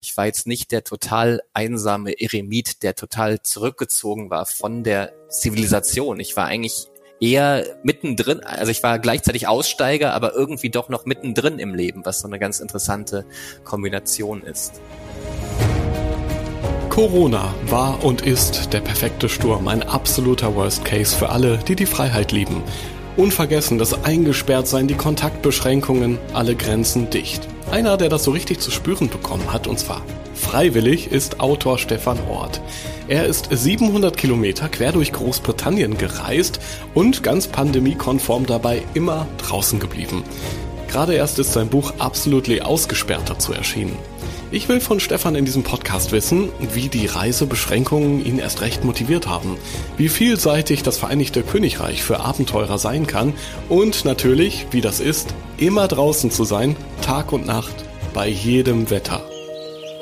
ich war jetzt nicht der total einsame Eremit, der total zurückgezogen war von der Zivilisation. Ich war eigentlich eher mittendrin, also ich war gleichzeitig Aussteiger, aber irgendwie doch noch mittendrin im Leben, was so eine ganz interessante Kombination ist. Corona war und ist der perfekte Sturm, ein absoluter Worst Case für alle, die die Freiheit lieben. Unvergessen das Eingesperrtsein, die Kontaktbeschränkungen, alle Grenzen dicht. Einer, der das so richtig zu spüren bekommen hat, und zwar freiwillig, ist Autor Stefan Ort. Er ist 700 Kilometer quer durch Großbritannien gereist und ganz pandemiekonform dabei immer draußen geblieben. Gerade erst ist sein Buch Absolutely Ausgesperrt dazu erschienen. Ich will von Stefan in diesem Podcast wissen, wie die Reisebeschränkungen ihn erst recht motiviert haben, wie vielseitig das Vereinigte Königreich für Abenteurer sein kann und natürlich, wie das ist, immer draußen zu sein, Tag und Nacht, bei jedem Wetter.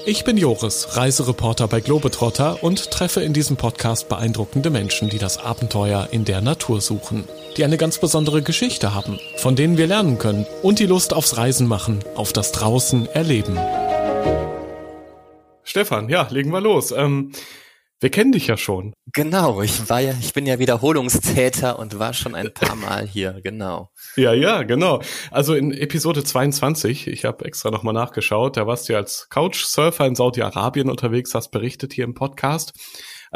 Ich bin Joris, Reisereporter bei Globetrotter und treffe in diesem Podcast beeindruckende Menschen, die das Abenteuer in der Natur suchen, die eine ganz besondere Geschichte haben, von denen wir lernen können und die Lust aufs Reisen machen, auf das Draußen erleben. Stefan, ja, legen wir los. Ähm, wir kennen dich ja schon. Genau, ich war ja, ich bin ja Wiederholungstäter und war schon ein paar Mal hier, genau. Ja, ja, genau. Also in Episode 22, ich habe extra nochmal nachgeschaut, da warst du ja als Couchsurfer in Saudi-Arabien unterwegs, hast berichtet hier im Podcast.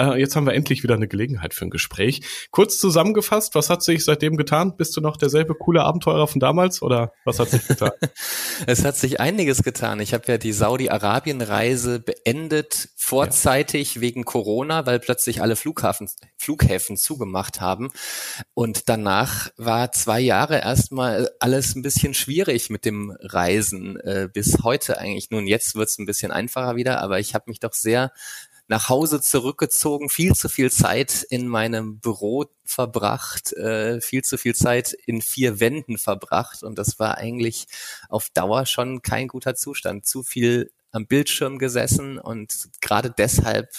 Äh, jetzt haben wir endlich wieder eine Gelegenheit für ein Gespräch. Kurz zusammengefasst, was hat sich seitdem getan? Bist du noch derselbe coole Abenteurer von damals oder was hat sich getan? es hat sich einiges getan. Ich habe ja die Saudi-Arabien-Reise beendet, vorzeitig ja. wegen Corona, weil plötzlich alle Flughafen, Flughäfen zugemacht haben. Und danach war zwei Jahre erstmal alles ein bisschen schwierig mit dem Reisen äh, bis heute eigentlich. Nun, jetzt wird es ein bisschen einfacher wieder, aber ich habe mich doch sehr nach Hause zurückgezogen, viel zu viel Zeit in meinem Büro verbracht, äh, viel zu viel Zeit in vier Wänden verbracht und das war eigentlich auf Dauer schon kein guter Zustand. Zu viel am Bildschirm gesessen und gerade deshalb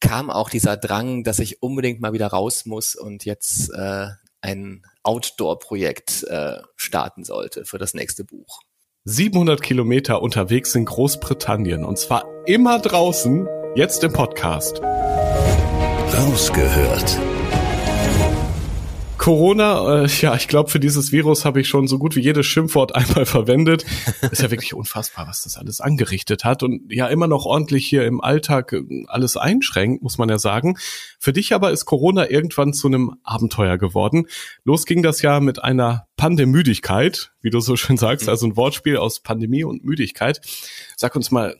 kam auch dieser Drang, dass ich unbedingt mal wieder raus muss und jetzt äh, ein Outdoor-Projekt äh, starten sollte für das nächste Buch. 700 Kilometer unterwegs in Großbritannien und zwar immer draußen Jetzt im Podcast. Rausgehört. Corona, äh, ja, ich glaube, für dieses Virus habe ich schon so gut wie jedes Schimpfwort einmal verwendet. Ist ja wirklich unfassbar, was das alles angerichtet hat und ja immer noch ordentlich hier im Alltag äh, alles einschränkt, muss man ja sagen. Für dich aber ist Corona irgendwann zu einem Abenteuer geworden. Los ging das ja mit einer Pandemüdigkeit, wie du so schön sagst, also ein Wortspiel aus Pandemie und Müdigkeit. Sag uns mal,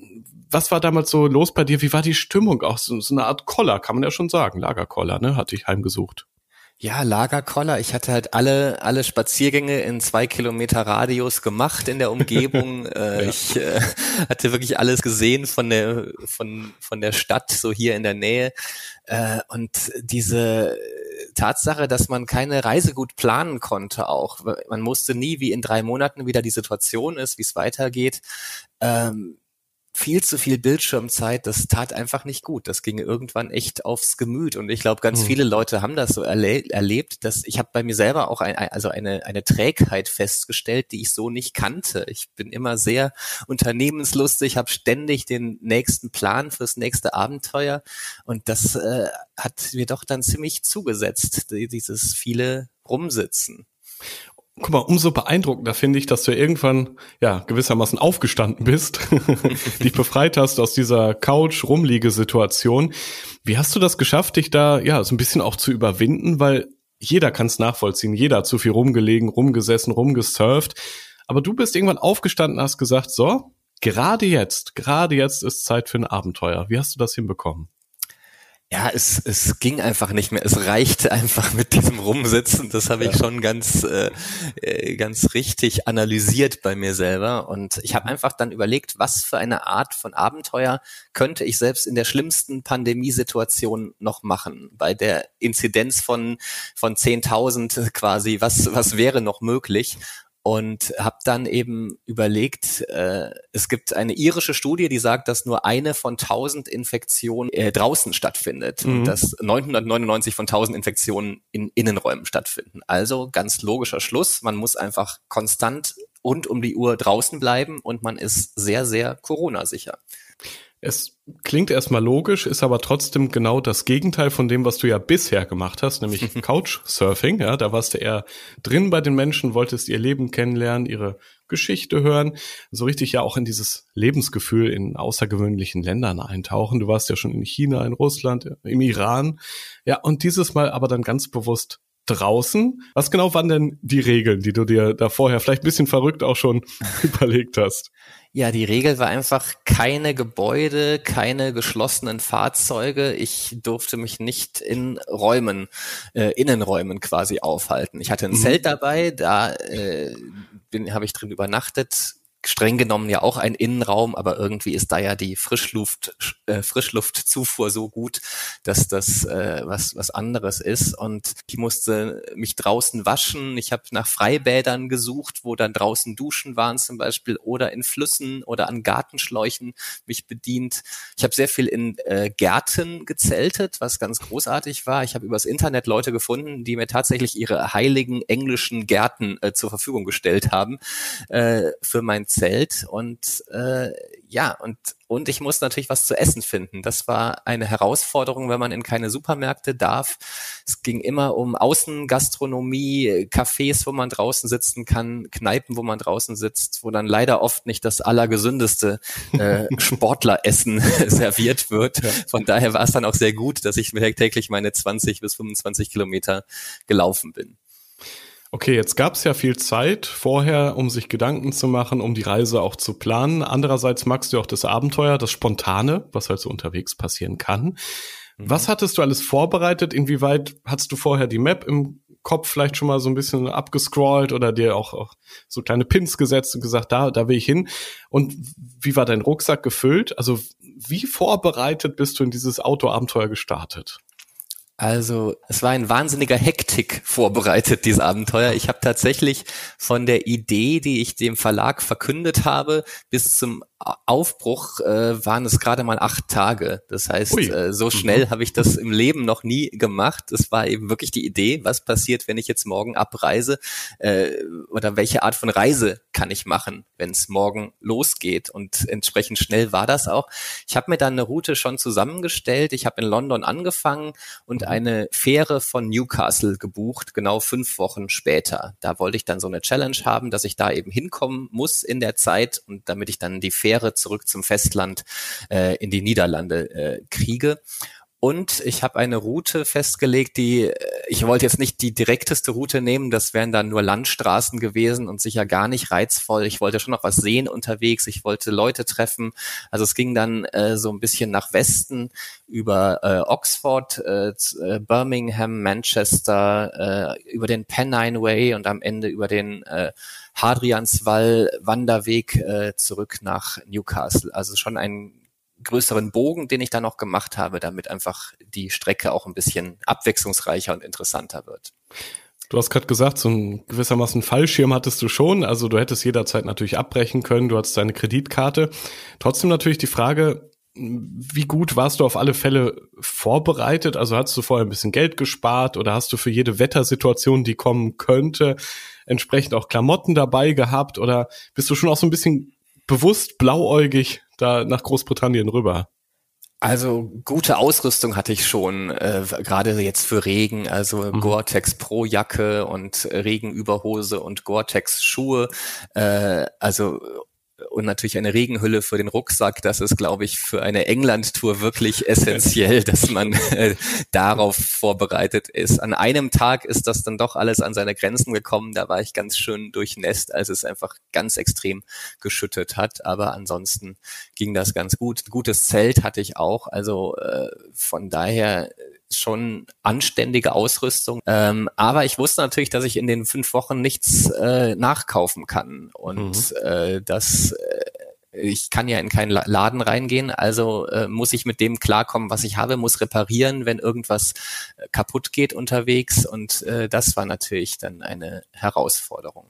was war damals so los bei dir? Wie war die Stimmung? Auch so, so eine Art Koller, kann man ja schon sagen. Lagerkoller, ne? Hatte ich heimgesucht. Ja, Lagerkoller. Ich hatte halt alle, alle Spaziergänge in zwei Kilometer Radius gemacht in der Umgebung. äh, ja. Ich äh, hatte wirklich alles gesehen von der, von, von der Stadt, so hier in der Nähe. Äh, und diese Tatsache, dass man keine Reise gut planen konnte auch. Man musste nie, wie in drei Monaten wieder die Situation ist, wie es weitergeht. Ähm, viel zu viel Bildschirmzeit, das tat einfach nicht gut. Das ging irgendwann echt aufs Gemüt. Und ich glaube, ganz mhm. viele Leute haben das so erle erlebt, dass ich habe bei mir selber auch ein, also eine, eine Trägheit festgestellt, die ich so nicht kannte. Ich bin immer sehr unternehmenslustig, habe ständig den nächsten Plan fürs nächste Abenteuer. Und das äh, hat mir doch dann ziemlich zugesetzt, dieses viele Rumsitzen guck mal, umso beeindruckender finde ich, dass du irgendwann ja gewissermaßen aufgestanden bist, dich befreit hast aus dieser Couch-Rumliege-Situation. Wie hast du das geschafft, dich da ja so ein bisschen auch zu überwinden? Weil jeder kann es nachvollziehen, jeder hat zu viel rumgelegen, rumgesessen, rumgesurft. Aber du bist irgendwann aufgestanden, hast gesagt, so, gerade jetzt, gerade jetzt ist Zeit für ein Abenteuer. Wie hast du das hinbekommen? Ja, es, es ging einfach nicht mehr. Es reichte einfach mit diesem Rumsitzen. Das habe ich ja. schon ganz, äh, äh, ganz richtig analysiert bei mir selber. Und ich habe einfach dann überlegt, was für eine Art von Abenteuer könnte ich selbst in der schlimmsten Pandemiesituation noch machen? Bei der Inzidenz von, von 10.000 quasi, was, was wäre noch möglich? Und habe dann eben überlegt, äh, es gibt eine irische Studie, die sagt, dass nur eine von 1000 Infektionen äh, draußen stattfindet mhm. und dass 999 von 1000 Infektionen in Innenräumen stattfinden. Also ganz logischer Schluss, man muss einfach konstant und um die Uhr draußen bleiben und man ist sehr, sehr Corona-sicher. Es klingt erstmal logisch, ist aber trotzdem genau das Gegenteil von dem, was du ja bisher gemacht hast, nämlich Couchsurfing. Ja, da warst du eher drin bei den Menschen, wolltest ihr Leben kennenlernen, ihre Geschichte hören, so richtig ja auch in dieses Lebensgefühl in außergewöhnlichen Ländern eintauchen. Du warst ja schon in China, in Russland, im Iran. Ja, und dieses Mal aber dann ganz bewusst draußen. Was genau waren denn die Regeln, die du dir da vorher vielleicht ein bisschen verrückt auch schon überlegt hast? Ja, die Regel war einfach keine Gebäude, keine geschlossenen Fahrzeuge. Ich durfte mich nicht in Räumen, äh, Innenräumen quasi aufhalten. Ich hatte ein mhm. Zelt dabei, da äh, habe ich drin übernachtet streng genommen ja auch ein Innenraum, aber irgendwie ist da ja die Frischluft, äh, Frischluftzufuhr so gut, dass das äh, was, was anderes ist. Und ich musste mich draußen waschen. Ich habe nach Freibädern gesucht, wo dann draußen Duschen waren zum Beispiel oder in Flüssen oder an Gartenschläuchen mich bedient. Ich habe sehr viel in äh, Gärten gezeltet, was ganz großartig war. Ich habe übers Internet Leute gefunden, die mir tatsächlich ihre heiligen englischen Gärten äh, zur Verfügung gestellt haben äh, für mein Zelt und äh, ja, und, und ich muss natürlich was zu essen finden. Das war eine Herausforderung, wenn man in keine Supermärkte darf. Es ging immer um Außengastronomie, Cafés, wo man draußen sitzen kann, Kneipen, wo man draußen sitzt, wo dann leider oft nicht das allergesündeste äh, Sportleressen serviert wird. Von daher war es dann auch sehr gut, dass ich täglich meine 20 bis 25 Kilometer gelaufen bin. Okay, jetzt gab es ja viel Zeit vorher, um sich Gedanken zu machen, um die Reise auch zu planen. Andererseits magst du auch das Abenteuer, das Spontane, was halt so unterwegs passieren kann. Mhm. Was hattest du alles vorbereitet? Inwieweit hattest du vorher die Map im Kopf vielleicht schon mal so ein bisschen abgescrollt oder dir auch, auch so kleine Pins gesetzt und gesagt, da, da will ich hin? Und wie war dein Rucksack gefüllt? Also wie vorbereitet bist du in dieses Autoabenteuer gestartet? Also es war ein wahnsinniger Hektik vorbereitet, dieses Abenteuer. Ich habe tatsächlich von der Idee, die ich dem Verlag verkündet habe, bis zum Aufbruch äh, waren es gerade mal acht Tage. Das heißt, äh, so mhm. schnell habe ich das im Leben noch nie gemacht. Es war eben wirklich die Idee, was passiert, wenn ich jetzt morgen abreise äh, oder welche Art von Reise kann ich machen, wenn es morgen losgeht. Und entsprechend schnell war das auch. Ich habe mir dann eine Route schon zusammengestellt. Ich habe in London angefangen und mhm. Eine Fähre von Newcastle gebucht, genau fünf Wochen später. Da wollte ich dann so eine Challenge haben, dass ich da eben hinkommen muss in der Zeit und damit ich dann die Fähre zurück zum Festland äh, in die Niederlande äh, kriege. Und ich habe eine Route festgelegt, die, äh, ich wollte jetzt nicht die direkteste Route nehmen, das wären dann nur Landstraßen gewesen und sicher gar nicht reizvoll. Ich wollte schon noch was sehen unterwegs, ich wollte Leute treffen. Also es ging dann äh, so ein bisschen nach Westen über äh, Oxford, äh, äh Birmingham, Manchester, äh, über den Pennine Way und am Ende über den äh, Hadrianswall Wanderweg äh, zurück nach Newcastle. Also schon einen größeren Bogen, den ich da noch gemacht habe, damit einfach die Strecke auch ein bisschen abwechslungsreicher und interessanter wird. Du hast gerade gesagt, so ein gewissermaßen Fallschirm hattest du schon. Also du hättest jederzeit natürlich abbrechen können. Du hattest deine Kreditkarte. Trotzdem natürlich die Frage, wie gut warst du auf alle Fälle vorbereitet? Also hast du vorher ein bisschen Geld gespart oder hast du für jede Wettersituation, die kommen könnte, entsprechend auch Klamotten dabei gehabt oder bist du schon auch so ein bisschen bewusst blauäugig da nach Großbritannien rüber? Also gute Ausrüstung hatte ich schon, äh, gerade jetzt für Regen, also mhm. Gore-Tex Pro Jacke und Regenüberhose und Gore-Tex Schuhe. Äh, also und natürlich eine Regenhülle für den Rucksack. Das ist, glaube ich, für eine England-Tour wirklich essentiell, dass man äh, darauf vorbereitet ist. An einem Tag ist das dann doch alles an seine Grenzen gekommen. Da war ich ganz schön durchnässt, als es einfach ganz extrem geschüttet hat. Aber ansonsten ging das ganz gut. gutes Zelt hatte ich auch. Also äh, von daher schon anständige Ausrüstung. Ähm, aber ich wusste natürlich, dass ich in den fünf Wochen nichts äh, nachkaufen kann. Und mhm. äh, das äh, ich kann ja in keinen Laden reingehen, also äh, muss ich mit dem klarkommen, was ich habe, muss reparieren, wenn irgendwas äh, kaputt geht unterwegs und äh, das war natürlich dann eine Herausforderung.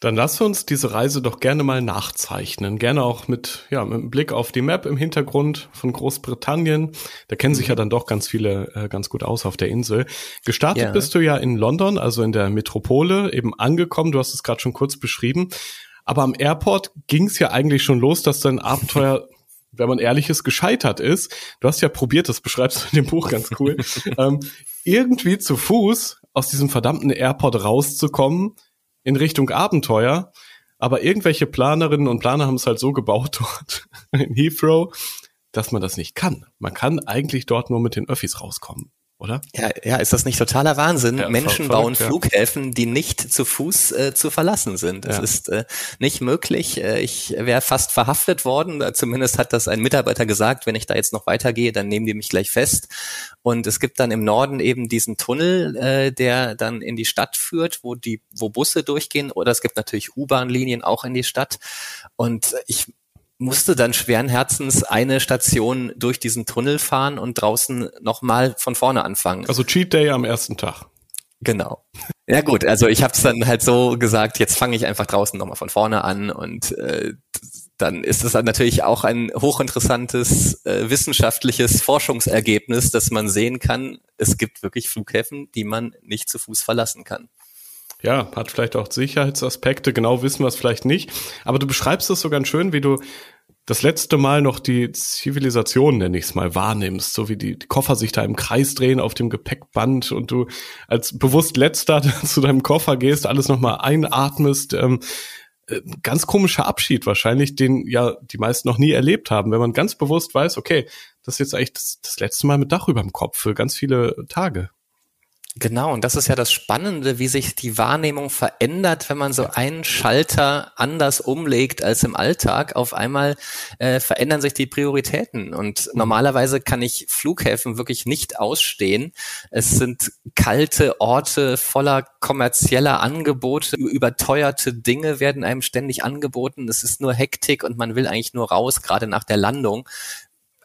Dann lass uns diese Reise doch gerne mal nachzeichnen. Gerne auch mit, ja, mit einem Blick auf die Map im Hintergrund von Großbritannien. Da kennen sich ja dann doch ganz viele äh, ganz gut aus auf der Insel. Gestartet ja. bist du ja in London, also in der Metropole, eben angekommen. Du hast es gerade schon kurz beschrieben. Aber am Airport ging es ja eigentlich schon los, dass dein Abenteuer wenn man ehrlich ist, gescheitert ist. Du hast ja probiert, das beschreibst du in dem Buch ganz cool, ähm, irgendwie zu Fuß aus diesem verdammten Airport rauszukommen, in Richtung Abenteuer. Aber irgendwelche Planerinnen und Planer haben es halt so gebaut dort in Heathrow, dass man das nicht kann. Man kann eigentlich dort nur mit den Öffis rauskommen oder? Ja, ja, ist das nicht totaler Wahnsinn? Ja, Menschen bauen ja. Flughäfen, die nicht zu Fuß äh, zu verlassen sind. Das ja. ist äh, nicht möglich. Äh, ich wäre fast verhaftet worden. Zumindest hat das ein Mitarbeiter gesagt, wenn ich da jetzt noch weitergehe, dann nehmen die mich gleich fest. Und es gibt dann im Norden eben diesen Tunnel, äh, der dann in die Stadt führt, wo die, wo Busse durchgehen. Oder es gibt natürlich U-Bahn-Linien auch in die Stadt. Und ich musste dann schweren Herzens eine Station durch diesen Tunnel fahren und draußen nochmal von vorne anfangen. Also Cheat Day am ersten Tag. Genau. Ja gut, also ich habe es dann halt so gesagt, jetzt fange ich einfach draußen nochmal von vorne an und äh, dann ist es dann natürlich auch ein hochinteressantes äh, wissenschaftliches Forschungsergebnis, dass man sehen kann, es gibt wirklich Flughäfen, die man nicht zu Fuß verlassen kann ja, hat vielleicht auch Sicherheitsaspekte, genau wissen wir es vielleicht nicht. Aber du beschreibst es so ganz schön, wie du das letzte Mal noch die Zivilisation, nenne ich es mal, wahrnimmst, so wie die, die, Koffer sich da im Kreis drehen auf dem Gepäckband und du als bewusst letzter zu deinem Koffer gehst, alles nochmal einatmest. Ähm, äh, ganz komischer Abschied wahrscheinlich, den ja die meisten noch nie erlebt haben, wenn man ganz bewusst weiß, okay, das ist jetzt eigentlich das, das letzte Mal mit Dach über dem Kopf für ganz viele Tage. Genau, und das ist ja das Spannende, wie sich die Wahrnehmung verändert, wenn man so einen Schalter anders umlegt als im Alltag. Auf einmal äh, verändern sich die Prioritäten. Und mhm. normalerweise kann ich Flughäfen wirklich nicht ausstehen. Es sind kalte Orte voller kommerzieller Angebote, überteuerte Dinge werden einem ständig angeboten. Es ist nur Hektik und man will eigentlich nur raus, gerade nach der Landung.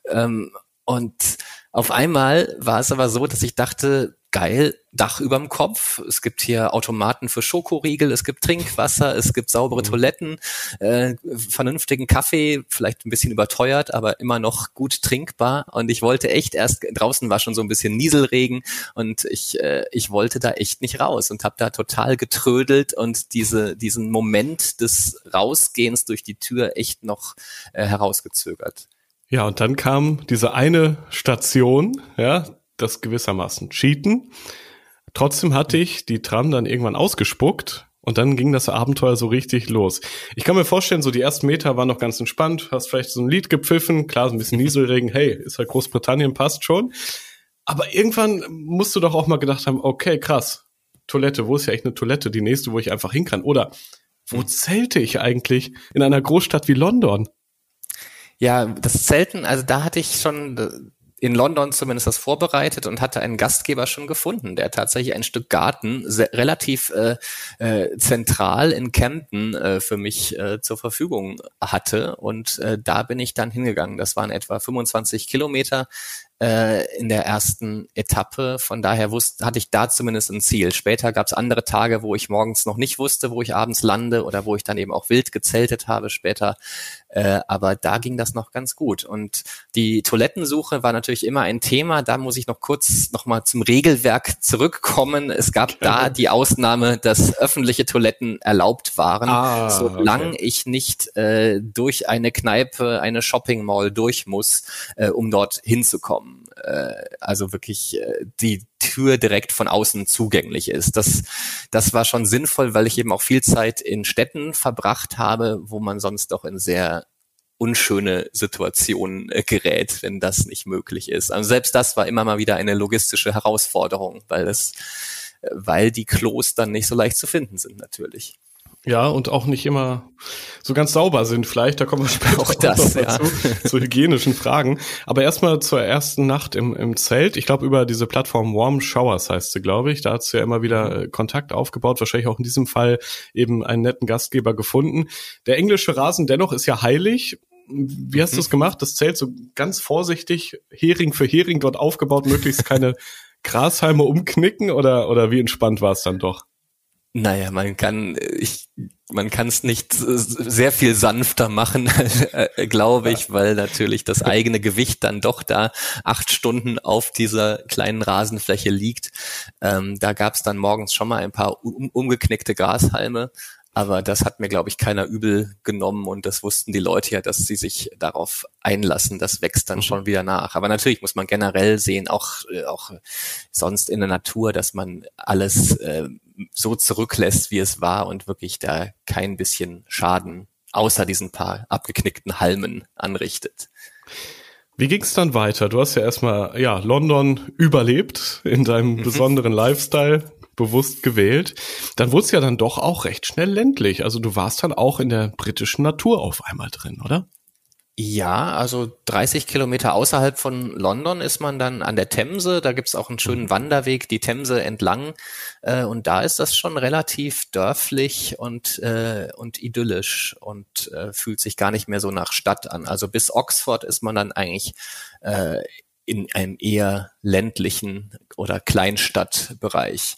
Ähm, und auf einmal war es aber so, dass ich dachte, geil, Dach überm Kopf, es gibt hier Automaten für Schokoriegel, es gibt Trinkwasser, es gibt saubere mhm. Toiletten, äh, vernünftigen Kaffee, vielleicht ein bisschen überteuert, aber immer noch gut trinkbar. Und ich wollte echt erst, draußen war schon so ein bisschen Nieselregen und ich, äh, ich wollte da echt nicht raus und habe da total getrödelt und diese, diesen Moment des Rausgehens durch die Tür echt noch äh, herausgezögert. Ja, und dann kam diese eine Station, ja, das gewissermaßen cheaten. Trotzdem hatte ich die Tram dann irgendwann ausgespuckt und dann ging das Abenteuer so richtig los. Ich kann mir vorstellen, so die ersten Meter waren noch ganz entspannt, hast vielleicht so ein Lied gepfiffen, klar, so ein bisschen Nieselregen, hey, ist halt Großbritannien, passt schon. Aber irgendwann musst du doch auch mal gedacht haben, okay, krass, Toilette, wo ist ja echt eine Toilette, die nächste, wo ich einfach hin kann? Oder wo zelte ich eigentlich in einer Großstadt wie London? Ja, das Zelten, also da hatte ich schon in London zumindest das vorbereitet und hatte einen Gastgeber schon gefunden, der tatsächlich ein Stück Garten sehr, relativ äh, äh, zentral in Camden äh, für mich äh, zur Verfügung hatte. Und äh, da bin ich dann hingegangen. Das waren etwa 25 Kilometer äh, in der ersten Etappe. Von daher wusste, hatte ich da zumindest ein Ziel. Später gab es andere Tage, wo ich morgens noch nicht wusste, wo ich abends lande oder wo ich dann eben auch wild gezeltet habe später. Äh, aber da ging das noch ganz gut. Und die Toilettensuche war natürlich immer ein Thema. Da muss ich noch kurz nochmal zum Regelwerk zurückkommen. Es gab da die Ausnahme, dass öffentliche Toiletten erlaubt waren, ah, solange okay. ich nicht äh, durch eine Kneipe, eine Shopping Mall durch muss, äh, um dort hinzukommen. Äh, also wirklich äh, die Tür direkt von außen zugänglich ist. Das, das war schon sinnvoll, weil ich eben auch viel Zeit in Städten verbracht habe, wo man sonst doch in sehr unschöne Situationen äh, gerät, wenn das nicht möglich ist. Also selbst das war immer mal wieder eine logistische Herausforderung, weil es, äh, weil die Klos dann nicht so leicht zu finden sind natürlich. Ja, und auch nicht immer so ganz sauber sind. Vielleicht, da kommen wir später auch das, noch dazu, ja. zu hygienischen Fragen. Aber erstmal zur ersten Nacht im, im Zelt. Ich glaube, über diese Plattform Warm Showers heißt sie, glaube ich. Da hat sie ja immer wieder äh, Kontakt aufgebaut. Wahrscheinlich auch in diesem Fall eben einen netten Gastgeber gefunden. Der englische Rasen dennoch ist ja heilig. Wie hast mhm. du es gemacht? Das Zelt so ganz vorsichtig, Hering für Hering dort aufgebaut, möglichst keine Grashalme umknicken oder, oder wie entspannt war es dann doch? Naja, man kann, ich, man kann es nicht sehr viel sanfter machen, äh, glaube ich, weil natürlich das eigene Gewicht dann doch da acht Stunden auf dieser kleinen Rasenfläche liegt. Ähm, da gab es dann morgens schon mal ein paar um, umgeknickte Grashalme, aber das hat mir, glaube ich, keiner übel genommen und das wussten die Leute ja, dass sie sich darauf einlassen. Das wächst dann mhm. schon wieder nach. Aber natürlich muss man generell sehen, auch, äh, auch sonst in der Natur, dass man alles äh, so zurücklässt, wie es war und wirklich da kein bisschen Schaden außer diesen paar abgeknickten Halmen anrichtet. Wie ging es dann weiter? Du hast ja erstmal ja London überlebt in deinem mhm. besonderen Lifestyle, bewusst gewählt, dann wurde es ja dann doch auch recht schnell ländlich. Also du warst dann auch in der britischen Natur auf einmal drin, oder? Ja, also 30 Kilometer außerhalb von London ist man dann an der Themse. Da gibt's auch einen schönen mhm. Wanderweg, die Themse entlang. Äh, und da ist das schon relativ dörflich und, äh, und idyllisch und äh, fühlt sich gar nicht mehr so nach Stadt an. Also bis Oxford ist man dann eigentlich äh, in einem eher ländlichen oder Kleinstadtbereich.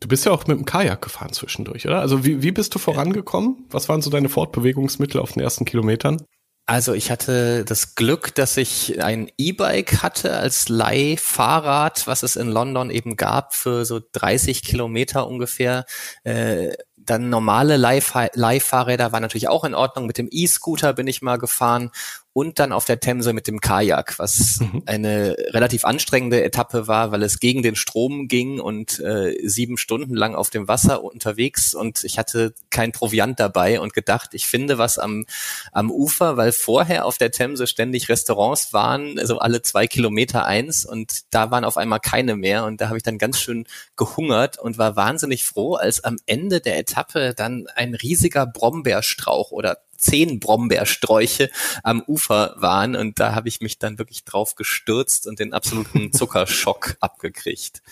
Du bist ja auch mit dem Kajak gefahren zwischendurch, oder? Also wie, wie bist du vorangekommen? Was waren so deine Fortbewegungsmittel auf den ersten Kilometern? Also ich hatte das Glück, dass ich ein E-Bike hatte als Leihfahrrad, was es in London eben gab für so 30 Kilometer ungefähr. Äh, dann normale Leihfahrräder waren natürlich auch in Ordnung. Mit dem E-Scooter bin ich mal gefahren und dann auf der Themse mit dem Kajak, was mhm. eine relativ anstrengende Etappe war, weil es gegen den Strom ging und äh, sieben Stunden lang auf dem Wasser unterwegs. Und ich hatte kein Proviant dabei und gedacht, ich finde was am, am Ufer, weil vorher auf der Themse ständig Restaurants waren, also alle zwei Kilometer eins. Und da waren auf einmal keine mehr. Und da habe ich dann ganz schön gehungert und war wahnsinnig froh, als am Ende der Etappe dann ein riesiger Brombeerstrauch oder zehn Brombeersträuche am Ufer waren und da habe ich mich dann wirklich drauf gestürzt und den absoluten Zuckerschock abgekriegt.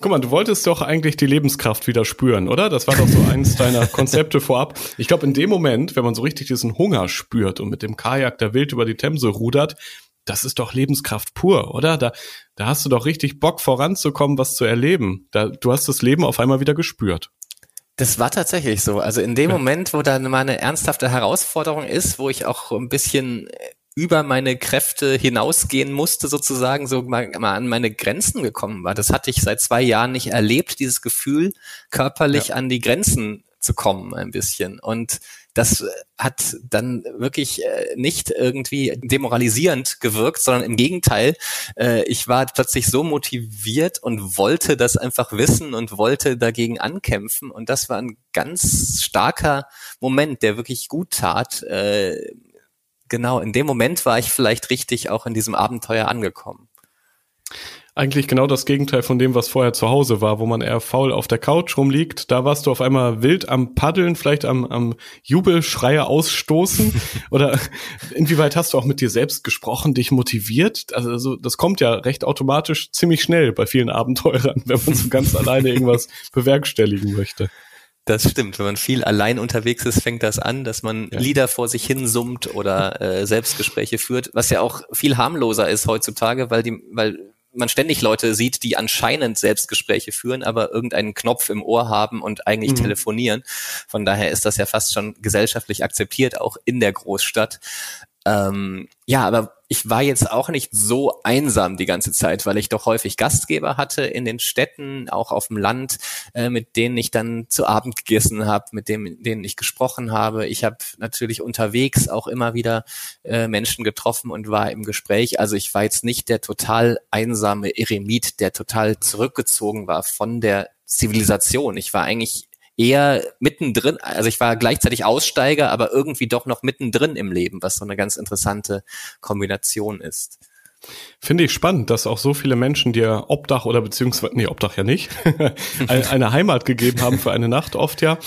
Guck mal, du wolltest doch eigentlich die Lebenskraft wieder spüren, oder? Das war doch so eins deiner Konzepte vorab. Ich glaube, in dem Moment, wenn man so richtig diesen Hunger spürt und mit dem Kajak da wild über die Themse rudert, das ist doch Lebenskraft pur, oder? Da, da hast du doch richtig Bock voranzukommen, was zu erleben. Da, du hast das Leben auf einmal wieder gespürt. Das war tatsächlich so. Also in dem Moment, wo dann mal eine ernsthafte Herausforderung ist, wo ich auch ein bisschen über meine Kräfte hinausgehen musste, sozusagen, so mal, mal an meine Grenzen gekommen war. Das hatte ich seit zwei Jahren nicht erlebt, dieses Gefühl, körperlich ja. an die Grenzen zu kommen, ein bisschen. Und das äh, hat dann wirklich äh, nicht irgendwie demoralisierend gewirkt, sondern im Gegenteil, äh, ich war plötzlich so motiviert und wollte das einfach wissen und wollte dagegen ankämpfen. Und das war ein ganz starker Moment, der wirklich gut tat. Genau, in dem Moment war ich vielleicht richtig auch in diesem Abenteuer angekommen eigentlich genau das Gegenteil von dem, was vorher zu Hause war, wo man eher faul auf der Couch rumliegt. Da warst du auf einmal wild am Paddeln, vielleicht am, am Jubelschreie ausstoßen. Oder inwieweit hast du auch mit dir selbst gesprochen, dich motiviert? Also das kommt ja recht automatisch ziemlich schnell bei vielen Abenteurern, wenn man so ganz alleine irgendwas bewerkstelligen möchte. Das stimmt. Wenn man viel allein unterwegs ist, fängt das an, dass man ja. Lieder vor sich hin summt oder äh, Selbstgespräche führt, was ja auch viel harmloser ist heutzutage, weil die, weil man ständig Leute sieht, die anscheinend Selbstgespräche führen, aber irgendeinen Knopf im Ohr haben und eigentlich mhm. telefonieren. Von daher ist das ja fast schon gesellschaftlich akzeptiert, auch in der Großstadt. Ähm, ja, aber ich war jetzt auch nicht so einsam die ganze Zeit, weil ich doch häufig Gastgeber hatte in den Städten, auch auf dem Land, äh, mit denen ich dann zu Abend gegessen habe, mit denen ich gesprochen habe. Ich habe natürlich unterwegs auch immer wieder äh, Menschen getroffen und war im Gespräch. Also ich war jetzt nicht der total einsame Eremit, der total zurückgezogen war von der Zivilisation. Ich war eigentlich eher mittendrin, also ich war gleichzeitig Aussteiger, aber irgendwie doch noch mittendrin im Leben, was so eine ganz interessante Kombination ist. Finde ich spannend, dass auch so viele Menschen dir Obdach oder beziehungsweise, nee, Obdach ja nicht, eine Heimat gegeben haben für eine Nacht oft ja,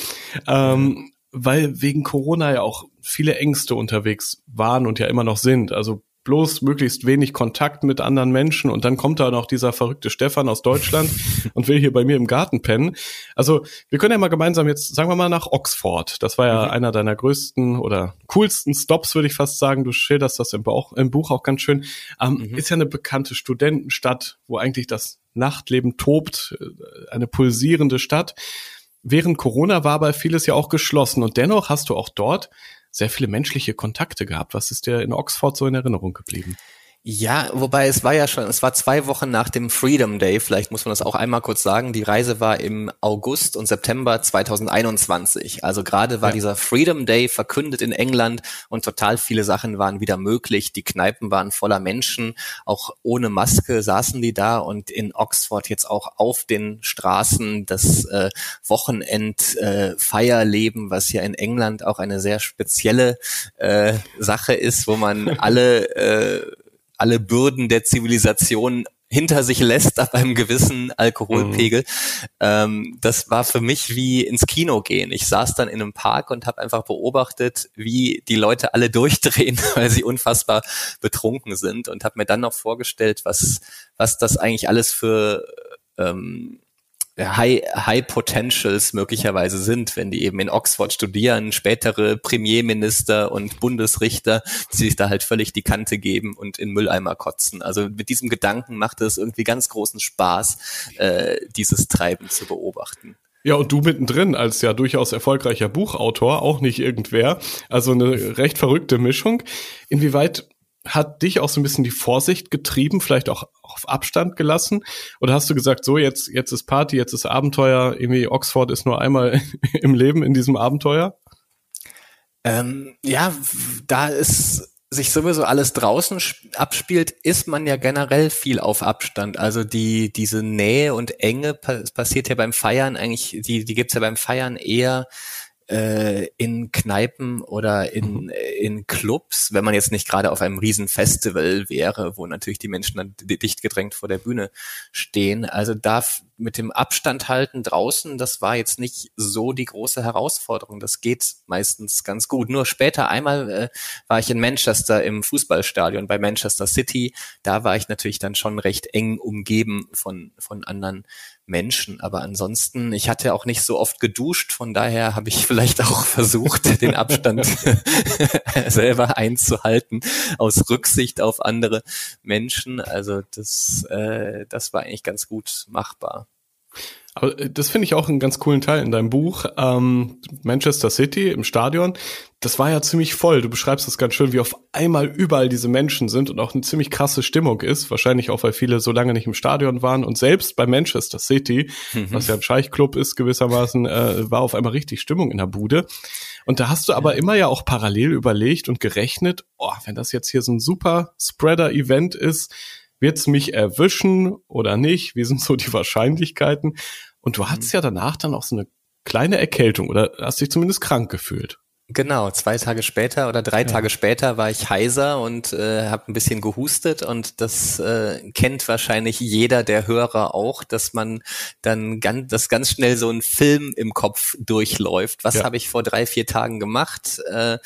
ähm, weil wegen Corona ja auch viele Ängste unterwegs waren und ja immer noch sind. Also bloß möglichst wenig Kontakt mit anderen Menschen und dann kommt da noch dieser verrückte Stefan aus Deutschland und will hier bei mir im Garten pennen. Also wir können ja mal gemeinsam jetzt, sagen wir mal, nach Oxford. Das war ja mhm. einer deiner größten oder coolsten Stops, würde ich fast sagen. Du schilderst das im, Bauch, im Buch auch ganz schön. Ähm, mhm. Ist ja eine bekannte Studentenstadt, wo eigentlich das Nachtleben tobt, äh, eine pulsierende Stadt. Während Corona war aber vieles ja auch geschlossen und dennoch hast du auch dort sehr viele menschliche Kontakte gehabt. Was ist dir in Oxford so in Erinnerung geblieben? Ja, wobei es war ja schon, es war zwei Wochen nach dem Freedom Day, vielleicht muss man das auch einmal kurz sagen. Die Reise war im August und September 2021. Also gerade war ja. dieser Freedom Day verkündet in England und total viele Sachen waren wieder möglich. Die Kneipen waren voller Menschen, auch ohne Maske saßen die da und in Oxford jetzt auch auf den Straßen das äh, Wochenend äh, Feierleben, was ja in England auch eine sehr spezielle äh, Sache ist, wo man alle äh, alle Bürden der Zivilisation hinter sich lässt ab einem gewissen Alkoholpegel. Mhm. Ähm, das war für mich wie ins Kino gehen. Ich saß dann in einem Park und habe einfach beobachtet, wie die Leute alle durchdrehen, weil sie unfassbar betrunken sind und habe mir dann noch vorgestellt, was was das eigentlich alles für ähm, High, High Potentials möglicherweise sind, wenn die eben in Oxford studieren, spätere Premierminister und Bundesrichter, die sich da halt völlig die Kante geben und in Mülleimer kotzen. Also mit diesem Gedanken macht es irgendwie ganz großen Spaß, äh, dieses Treiben zu beobachten. Ja, und du mittendrin als ja durchaus erfolgreicher Buchautor, auch nicht irgendwer. Also eine recht verrückte Mischung. Inwieweit hat dich auch so ein bisschen die Vorsicht getrieben, vielleicht auch auf Abstand gelassen? Oder hast du gesagt, so jetzt, jetzt ist Party, jetzt ist Abenteuer, irgendwie Oxford ist nur einmal im Leben in diesem Abenteuer? Ähm, ja, da es sich sowieso alles draußen abspielt, ist man ja generell viel auf Abstand. Also die, diese Nähe und Enge passiert ja beim Feiern eigentlich, die, die gibt's ja beim Feiern eher äh, in Kneipen oder in, mhm. in Clubs, wenn man jetzt nicht gerade auf einem Riesenfestival wäre, wo natürlich die Menschen dann dicht gedrängt vor der Bühne stehen. Also da mit dem Abstand halten draußen, das war jetzt nicht so die große Herausforderung. Das geht meistens ganz gut. Nur später einmal äh, war ich in Manchester im Fußballstadion bei Manchester City. Da war ich natürlich dann schon recht eng umgeben von, von anderen Menschen. Aber ansonsten, ich hatte auch nicht so oft geduscht, von daher habe ich vielleicht auch versucht, den Abstand selber einzuhalten, aus Rücksicht auf andere Menschen. Also das, äh, das war eigentlich ganz gut machbar. Aber äh, das finde ich auch einen ganz coolen Teil in deinem Buch. Ähm, Manchester City im Stadion, das war ja ziemlich voll. Du beschreibst das ganz schön, wie auf einmal überall diese Menschen sind und auch eine ziemlich krasse Stimmung ist. Wahrscheinlich auch, weil viele so lange nicht im Stadion waren. Und selbst bei Manchester City, mhm. was ja ein Scheichclub ist gewissermaßen, äh, war auf einmal richtig Stimmung in der Bude. Und da hast du aber immer ja auch parallel überlegt und gerechnet, oh, wenn das jetzt hier so ein super Spreader-Event ist, wird's mich erwischen oder nicht? Wie sind so die Wahrscheinlichkeiten? Und du hattest mhm. ja danach dann auch so eine kleine Erkältung oder hast dich zumindest krank gefühlt. Genau, zwei Tage später oder drei ja. Tage später war ich heiser und äh, habe ein bisschen gehustet und das äh, kennt wahrscheinlich jeder der Hörer auch, dass man dann ganz, das ganz schnell so ein Film im Kopf durchläuft. Was ja. habe ich vor drei, vier Tagen gemacht? Äh,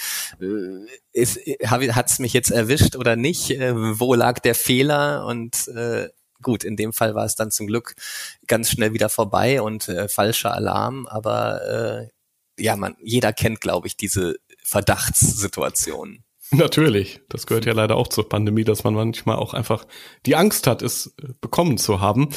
ist, hat's mich jetzt erwischt oder nicht? Äh, wo lag der Fehler? Und äh, gut, in dem Fall war es dann zum Glück ganz schnell wieder vorbei und äh, falscher Alarm, aber äh, ja, man, jeder kennt, glaube ich, diese Verdachtssituation. Natürlich. Das gehört ja leider auch zur Pandemie, dass man manchmal auch einfach die Angst hat, es äh, bekommen zu haben.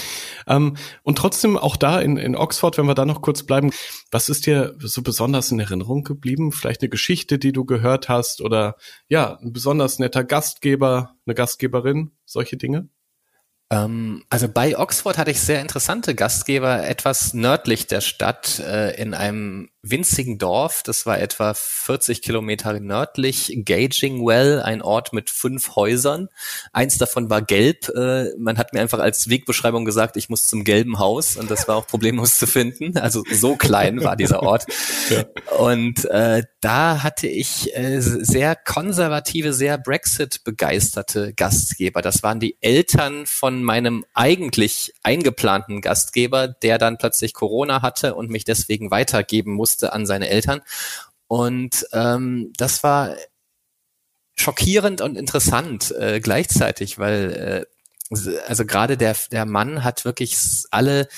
Ähm, und trotzdem auch da in, in Oxford, wenn wir da noch kurz bleiben, was ist dir so besonders in Erinnerung geblieben? Vielleicht eine Geschichte, die du gehört hast oder ja, ein besonders netter Gastgeber, eine Gastgeberin, solche Dinge? Ähm, also bei Oxford hatte ich sehr interessante Gastgeber, etwas nördlich der Stadt, äh, in einem winzigen Dorf, das war etwa 40 Kilometer nördlich, Gaging Well, ein Ort mit fünf Häusern. Eins davon war gelb. Äh, man hat mir einfach als Wegbeschreibung gesagt, ich muss zum gelben Haus und das war auch problemlos zu finden. Also so klein war dieser Ort. Ja. Und äh, da hatte ich äh, sehr konservative, sehr Brexit-begeisterte Gastgeber. Das waren die Eltern von meinem eigentlich eingeplanten Gastgeber, der dann plötzlich Corona hatte und mich deswegen weitergeben musste musste an seine Eltern. Und ähm, das war schockierend und interessant äh, gleichzeitig, weil äh, also gerade der der Mann hat wirklich alle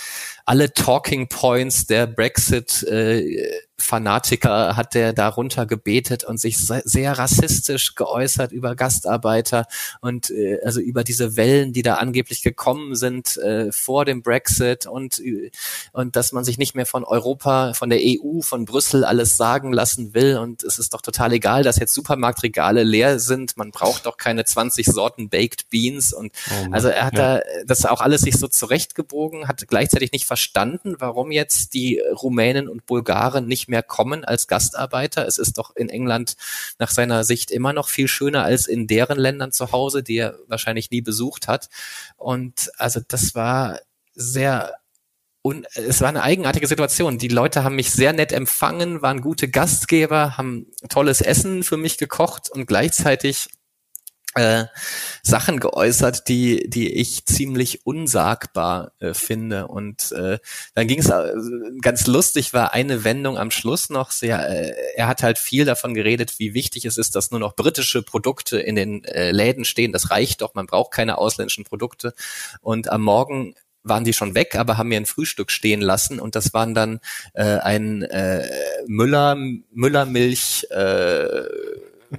alle Talking Points der Brexit äh, Fanatiker hat der darunter gebetet und sich sehr rassistisch geäußert über Gastarbeiter und äh, also über diese Wellen, die da angeblich gekommen sind äh, vor dem Brexit und äh, und dass man sich nicht mehr von Europa, von der EU, von Brüssel alles sagen lassen will. Und es ist doch total egal, dass jetzt Supermarktregale leer sind, man braucht doch keine 20 Sorten Baked Beans. Und oh also er hat ja. da das auch alles sich so zurechtgebogen, hat gleichzeitig nicht verstanden, warum jetzt die Rumänen und Bulgaren nicht mehr kommen als Gastarbeiter. Es ist doch in England nach seiner Sicht immer noch viel schöner als in deren Ländern zu Hause, die er wahrscheinlich nie besucht hat. Und also das war sehr und es war eine eigenartige Situation. Die Leute haben mich sehr nett empfangen, waren gute Gastgeber, haben tolles Essen für mich gekocht und gleichzeitig äh, Sachen geäußert, die, die ich ziemlich unsagbar äh, finde. Und äh, dann ging es äh, ganz lustig, war eine Wendung am Schluss noch sehr, äh, er hat halt viel davon geredet, wie wichtig es ist, dass nur noch britische Produkte in den äh, Läden stehen. Das reicht doch, man braucht keine ausländischen Produkte. Und am Morgen waren die schon weg, aber haben mir ein Frühstück stehen lassen und das waren dann äh, ein äh, Müller Müllermilch äh,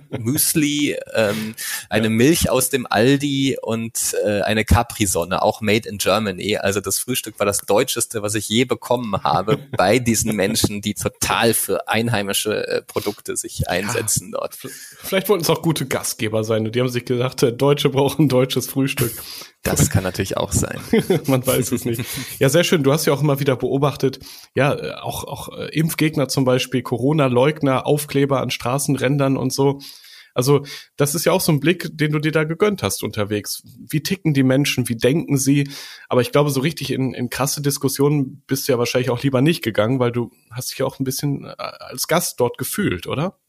Müsli, ähm, eine Milch aus dem Aldi und äh, eine Capri-Sonne, auch made in Germany. Also das Frühstück war das deutscheste, was ich je bekommen habe bei diesen Menschen, die total für einheimische äh, Produkte sich einsetzen ja, dort. Vielleicht wollten es auch gute Gastgeber sein. Die haben sich gedacht, äh, Deutsche brauchen deutsches Frühstück. Das kann natürlich auch sein. Man weiß es nicht. Ja, sehr schön. Du hast ja auch immer wieder beobachtet, ja, äh, auch, auch äh, Impfgegner zum Beispiel, Corona-Leugner, Aufkleber an Straßenrändern und so. Also das ist ja auch so ein Blick, den du dir da gegönnt hast unterwegs. Wie ticken die Menschen, wie denken sie? Aber ich glaube, so richtig in, in krasse Diskussionen bist du ja wahrscheinlich auch lieber nicht gegangen, weil du hast dich ja auch ein bisschen äh, als Gast dort gefühlt, oder?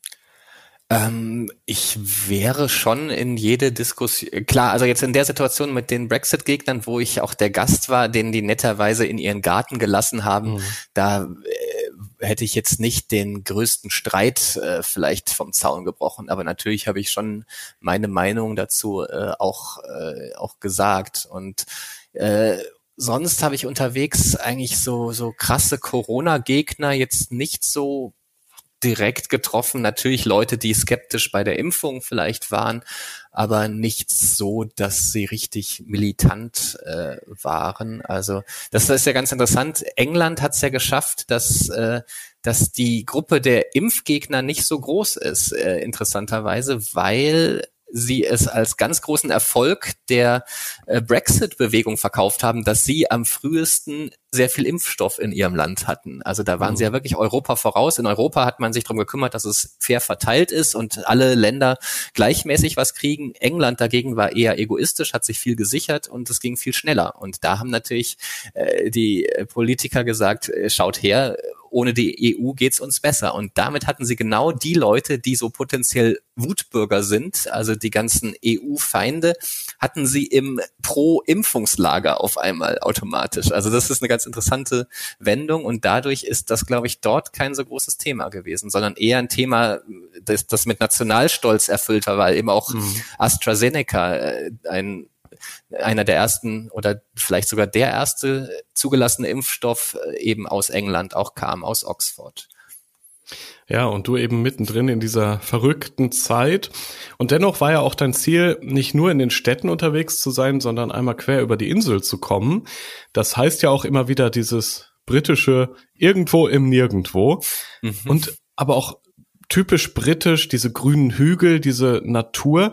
Ähm, ich wäre schon in jede Diskussion, klar, also jetzt in der Situation mit den Brexit-Gegnern, wo ich auch der Gast war, den die netterweise in ihren Garten gelassen haben, mhm. da äh, hätte ich jetzt nicht den größten Streit äh, vielleicht vom Zaun gebrochen, aber natürlich habe ich schon meine Meinung dazu äh, auch, äh, auch gesagt. Und äh, sonst habe ich unterwegs eigentlich so, so krasse Corona-Gegner jetzt nicht so direkt getroffen. Natürlich Leute, die skeptisch bei der Impfung vielleicht waren, aber nicht so, dass sie richtig militant äh, waren. Also das ist ja ganz interessant. England hat es ja geschafft, dass äh, dass die Gruppe der Impfgegner nicht so groß ist, äh, interessanterweise, weil sie es als ganz großen Erfolg der äh, Brexit-Bewegung verkauft haben, dass sie am frühesten sehr viel Impfstoff in ihrem Land hatten. Also da waren mhm. sie ja wirklich Europa voraus. In Europa hat man sich darum gekümmert, dass es fair verteilt ist und alle Länder gleichmäßig was kriegen. England dagegen war eher egoistisch, hat sich viel gesichert und es ging viel schneller. Und da haben natürlich äh, die Politiker gesagt, äh, schaut her, ohne die EU geht's uns besser. Und damit hatten sie genau die Leute, die so potenziell Wutbürger sind, also die ganzen EU-Feinde, hatten sie im Pro-Impfungslager auf einmal automatisch. Also das ist eine ganz interessante Wendung und dadurch ist das, glaube ich, dort kein so großes Thema gewesen, sondern eher ein Thema, das, das mit Nationalstolz erfüllt war, weil eben auch mhm. AstraZeneca äh, ein einer der ersten oder vielleicht sogar der erste zugelassene Impfstoff äh, eben aus England auch kam, aus Oxford. Ja, und du eben mittendrin in dieser verrückten Zeit. Und dennoch war ja auch dein Ziel, nicht nur in den Städten unterwegs zu sein, sondern einmal quer über die Insel zu kommen. Das heißt ja auch immer wieder dieses britische irgendwo im Nirgendwo. Mhm. Und aber auch typisch britisch, diese grünen Hügel, diese Natur.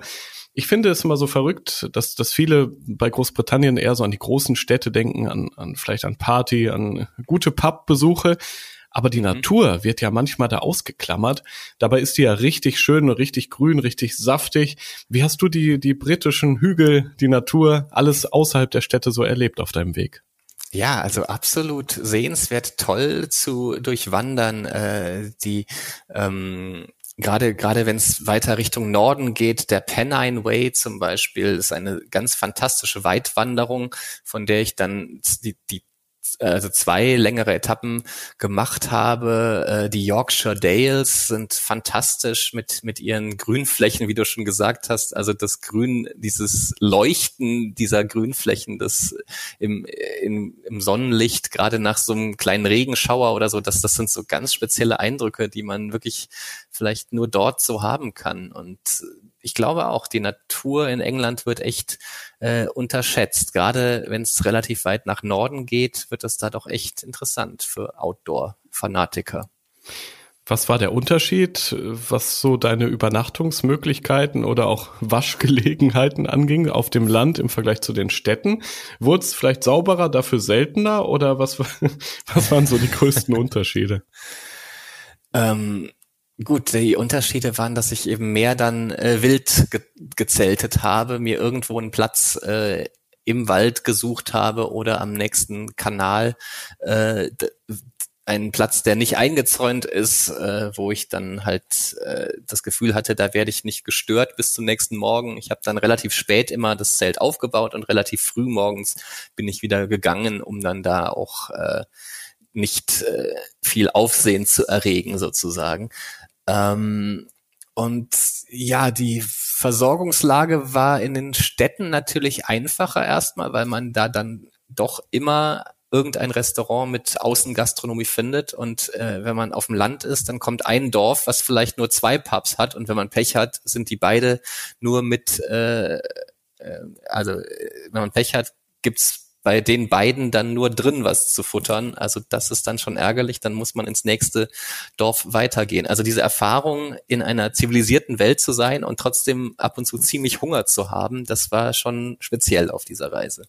Ich finde es immer so verrückt, dass, dass viele bei Großbritannien eher so an die großen Städte denken, an, an vielleicht an Party, an gute Pubbesuche. Aber die mhm. Natur wird ja manchmal da ausgeklammert. Dabei ist die ja richtig schön und richtig grün, richtig saftig. Wie hast du die, die britischen Hügel, die Natur, alles außerhalb der Städte so erlebt auf deinem Weg? Ja, also absolut sehenswert, toll zu durchwandern. Äh, die ähm, gerade gerade wenn es weiter Richtung Norden geht, der Pennine Way zum Beispiel ist eine ganz fantastische Weitwanderung, von der ich dann die, die also zwei längere Etappen gemacht habe. Äh, die Yorkshire Dales sind fantastisch mit, mit ihren Grünflächen, wie du schon gesagt hast. Also das Grün, dieses Leuchten dieser Grünflächen, das im, im, im Sonnenlicht, gerade nach so einem kleinen Regenschauer oder so, das, das sind so ganz spezielle Eindrücke, die man wirklich vielleicht nur dort so haben kann. Und ich glaube auch, die Natur in England wird echt äh, unterschätzt. Gerade wenn es relativ weit nach Norden geht, wird das da doch echt interessant für Outdoor-Fanatiker. Was war der Unterschied, was so deine Übernachtungsmöglichkeiten oder auch Waschgelegenheiten anging auf dem Land im Vergleich zu den Städten? Wurde es vielleicht sauberer, dafür seltener oder was, was waren so die größten Unterschiede? Ähm, Gut, die Unterschiede waren, dass ich eben mehr dann äh, wild ge gezeltet habe, mir irgendwo einen Platz äh, im Wald gesucht habe oder am nächsten Kanal äh, einen Platz, der nicht eingezäunt ist, äh, wo ich dann halt äh, das Gefühl hatte, da werde ich nicht gestört bis zum nächsten Morgen. Ich habe dann relativ spät immer das Zelt aufgebaut und relativ früh morgens bin ich wieder gegangen, um dann da auch äh, nicht äh, viel Aufsehen zu erregen sozusagen. Ähm, und ja, die Versorgungslage war in den Städten natürlich einfacher erstmal, weil man da dann doch immer irgendein Restaurant mit Außengastronomie findet. Und äh, wenn man auf dem Land ist, dann kommt ein Dorf, was vielleicht nur zwei Pubs hat. Und wenn man Pech hat, sind die beide nur mit, äh, äh, also äh, wenn man Pech hat, gibt's bei den beiden dann nur drin was zu futtern. Also das ist dann schon ärgerlich, dann muss man ins nächste Dorf weitergehen. Also diese Erfahrung, in einer zivilisierten Welt zu sein und trotzdem ab und zu ziemlich Hunger zu haben, das war schon speziell auf dieser Reise.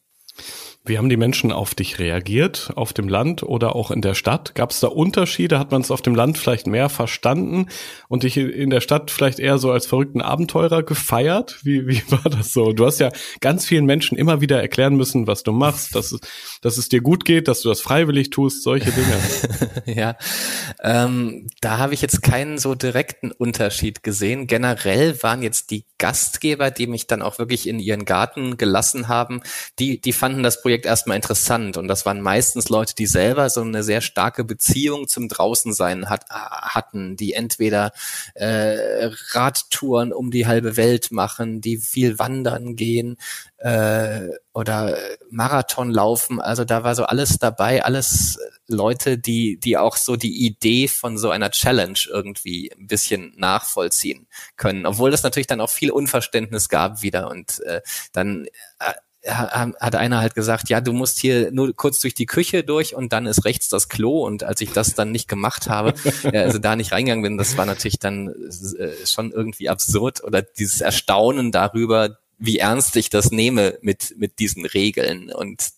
Wie haben die Menschen auf dich reagiert, auf dem Land oder auch in der Stadt? Gab es da Unterschiede? Hat man es auf dem Land vielleicht mehr verstanden und dich in der Stadt vielleicht eher so als verrückten Abenteurer gefeiert? Wie, wie war das so? Du hast ja ganz vielen Menschen immer wieder erklären müssen, was du machst, dass es, dass es dir gut geht, dass du das freiwillig tust, solche Dinge. ja, ähm, da habe ich jetzt keinen so direkten Unterschied gesehen. Generell waren jetzt die Gastgeber, die mich dann auch wirklich in ihren Garten gelassen haben, die, die fanden das Projekt Projekt erstmal interessant und das waren meistens Leute, die selber so eine sehr starke Beziehung zum Draußensein hat, hatten, die entweder äh, Radtouren um die halbe Welt machen, die viel wandern gehen äh, oder Marathon laufen. Also da war so alles dabei, alles Leute, die, die auch so die Idee von so einer Challenge irgendwie ein bisschen nachvollziehen können. Obwohl das natürlich dann auch viel Unverständnis gab wieder und äh, dann äh, hat einer halt gesagt, ja, du musst hier nur kurz durch die Küche durch und dann ist rechts das Klo. Und als ich das dann nicht gemacht habe, also da nicht reingegangen bin, das war natürlich dann äh, schon irgendwie absurd oder dieses Erstaunen darüber, wie ernst ich das nehme mit, mit diesen Regeln. Und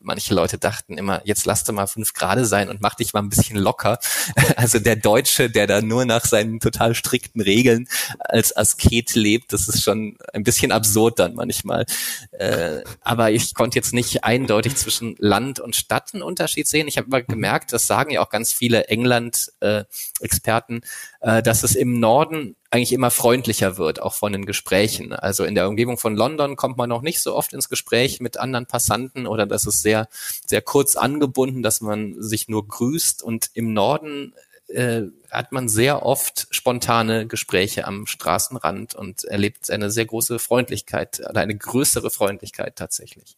manche Leute dachten immer, jetzt lass doch mal fünf Grade sein und mach dich mal ein bisschen locker. Also der Deutsche, der da nur nach seinen total strikten Regeln als Asket lebt, das ist schon ein bisschen absurd dann manchmal. Äh, aber ich konnte jetzt nicht eindeutig zwischen Land und Stadt einen Unterschied sehen. Ich habe aber gemerkt, das sagen ja auch ganz viele England-Experten, äh, dass es im Norden eigentlich immer freundlicher wird, auch von den Gesprächen. Also in der Umgebung von London kommt man noch nicht so oft ins Gespräch mit anderen Passanten oder das ist sehr, sehr kurz angebunden, dass man sich nur grüßt und im Norden äh, hat man sehr oft spontane Gespräche am Straßenrand und erlebt eine sehr große Freundlichkeit oder eine größere Freundlichkeit tatsächlich.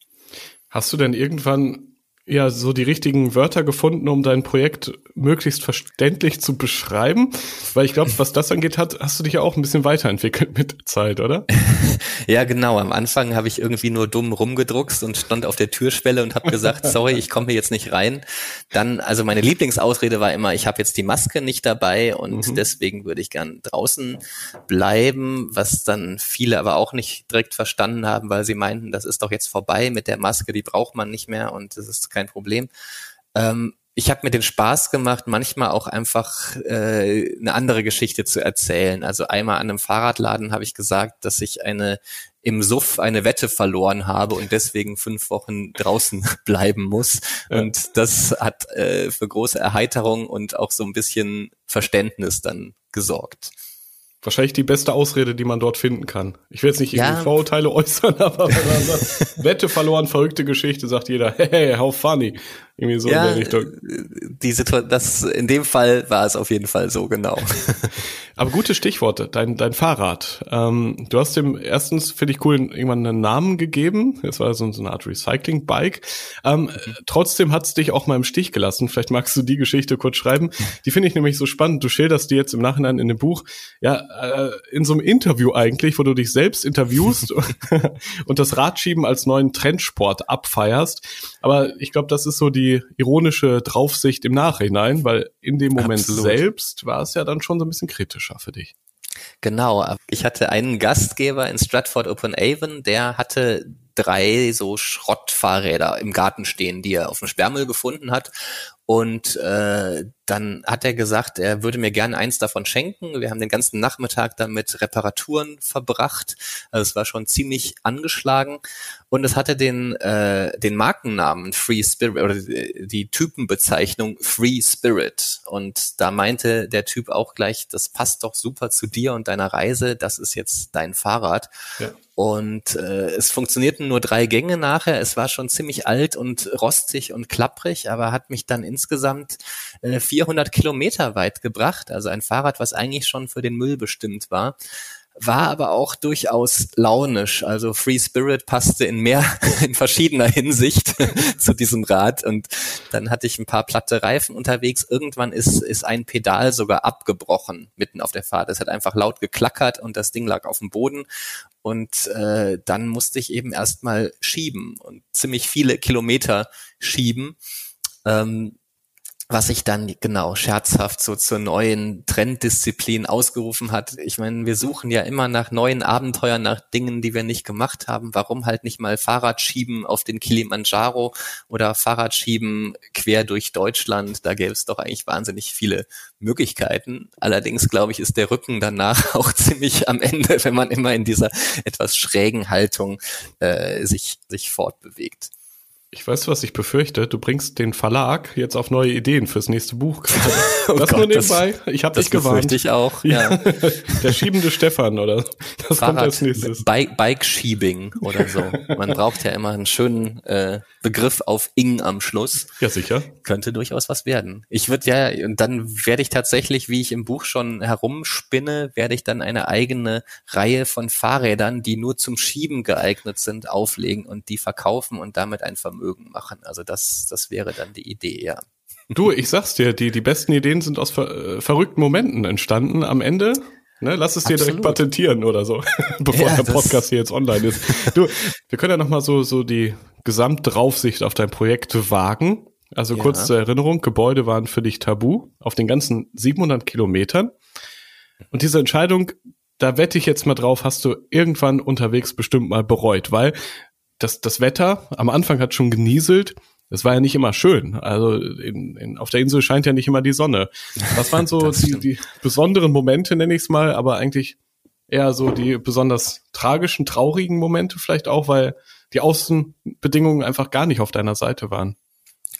Hast du denn irgendwann ja so die richtigen Wörter gefunden, um dein Projekt möglichst verständlich zu beschreiben? Weil ich glaube, was das angeht, hat, hast du dich ja auch ein bisschen weiterentwickelt mit der Zeit, oder? ja, genau. Am Anfang habe ich irgendwie nur dumm rumgedruckst und stand auf der Türschwelle und habe gesagt, sorry, ich komme hier jetzt nicht rein. Dann, also meine Lieblingsausrede war immer, ich habe jetzt die Maske nicht dabei und mhm. deswegen würde ich gern draußen bleiben, was dann viele aber auch nicht direkt verstanden haben, weil sie meinten, das ist doch jetzt vorbei mit der Maske, die braucht man nicht mehr und das ist kein Problem. Ähm, ich habe mir den Spaß gemacht, manchmal auch einfach äh, eine andere Geschichte zu erzählen. Also einmal an einem Fahrradladen habe ich gesagt, dass ich eine im Suff eine Wette verloren habe und deswegen fünf Wochen draußen bleiben muss. Und das hat äh, für große Erheiterung und auch so ein bisschen Verständnis dann gesorgt. Wahrscheinlich die beste Ausrede, die man dort finden kann. Ich will jetzt nicht ja. Vorurteile äußern, aber wenn man sagt, Wette verloren, verrückte Geschichte, sagt jeder, hey, how funny. Irgendwie so ja, in der Richtung. Die Situation, das, in dem Fall war es auf jeden Fall so, genau. Aber gute Stichworte, dein, dein Fahrrad. Ähm, du hast dem erstens, finde ich cool, irgendwann einen Namen gegeben. Das war so, so eine Art Recycling-Bike. Ähm, mhm. Trotzdem hat es dich auch mal im Stich gelassen. Vielleicht magst du die Geschichte kurz schreiben. Die finde ich nämlich so spannend. Du schilderst die jetzt im Nachhinein in dem Buch, ja, äh, in so einem Interview eigentlich, wo du dich selbst interviewst und das Radschieben als neuen Trendsport abfeierst. Aber ich glaube, das ist so die ironische Draufsicht im Nachhinein, weil in dem Moment Absolut. selbst war es ja dann schon so ein bisschen kritischer für dich. Genau, ich hatte einen Gastgeber in Stratford upon Avon, der hatte drei so Schrottfahrräder im Garten stehen, die er auf dem Sperrmüll gefunden hat. Und äh, dann hat er gesagt, er würde mir gerne eins davon schenken. Wir haben den ganzen Nachmittag damit Reparaturen verbracht. Also es war schon ziemlich angeschlagen. Und es hatte den, äh, den Markennamen Free Spirit oder die Typenbezeichnung Free Spirit. Und da meinte der Typ auch gleich, das passt doch super zu dir und deiner Reise. Das ist jetzt dein Fahrrad. Ja. Und äh, es funktionierten nur drei Gänge nachher. Es war schon ziemlich alt und rostig und klapprig, aber hat mich dann insgesamt äh, 400 Kilometer weit gebracht. Also ein Fahrrad, was eigentlich schon für den Müll bestimmt war war aber auch durchaus launisch. Also Free Spirit passte in mehr, in verschiedener Hinsicht zu diesem Rad. Und dann hatte ich ein paar platte Reifen unterwegs. Irgendwann ist, ist ein Pedal sogar abgebrochen mitten auf der Fahrt. Es hat einfach laut geklackert und das Ding lag auf dem Boden. Und äh, dann musste ich eben erstmal schieben und ziemlich viele Kilometer schieben. Ähm, was sich dann genau scherzhaft so zur neuen Trenddisziplin ausgerufen hat. Ich meine, wir suchen ja immer nach neuen Abenteuern, nach Dingen, die wir nicht gemacht haben. Warum halt nicht mal Fahrradschieben auf den Kilimanjaro oder Fahrradschieben quer durch Deutschland? Da gäbe es doch eigentlich wahnsinnig viele Möglichkeiten. Allerdings glaube ich, ist der Rücken danach auch ziemlich am Ende, wenn man immer in dieser etwas schrägen Haltung äh, sich, sich fortbewegt. Ich weiß, was ich befürchte. Du bringst den Verlag jetzt auf neue Ideen fürs nächste Buch. oh das Gott, nur nebenbei. Das, ich habe dich gewarnt. ich auch. Ja. Der schiebende Stefan oder das Fahrrad, kommt als nächstes. Bike, Bike Schiebing oder so. Man braucht ja immer einen schönen äh, Begriff auf ing am Schluss. Ja, sicher. Könnte durchaus was werden. Ich würde ja, und dann werde ich tatsächlich, wie ich im Buch schon herumspinne, werde ich dann eine eigene Reihe von Fahrrädern, die nur zum Schieben geeignet sind, auflegen und die verkaufen und damit ein Vermögen Vermögen machen. Also das, das wäre dann die Idee, ja. Du, ich sag's dir, die, die besten Ideen sind aus ver äh, verrückten Momenten entstanden. Am Ende Ne, lass es dir Absolut. direkt patentieren oder so, bevor ja, der Podcast hier jetzt online ist. Du, wir können ja nochmal so, so die Gesamtdraufsicht auf dein Projekt wagen. Also ja. kurz zur Erinnerung, Gebäude waren für dich tabu auf den ganzen 700 Kilometern. Und diese Entscheidung, da wette ich jetzt mal drauf, hast du irgendwann unterwegs bestimmt mal bereut, weil das, das Wetter am Anfang hat schon genieselt. Es war ja nicht immer schön. Also in, in, auf der Insel scheint ja nicht immer die Sonne. Was waren so die, die besonderen Momente, nenne ich es mal, aber eigentlich eher so die besonders tragischen, traurigen Momente vielleicht auch, weil die Außenbedingungen einfach gar nicht auf deiner Seite waren.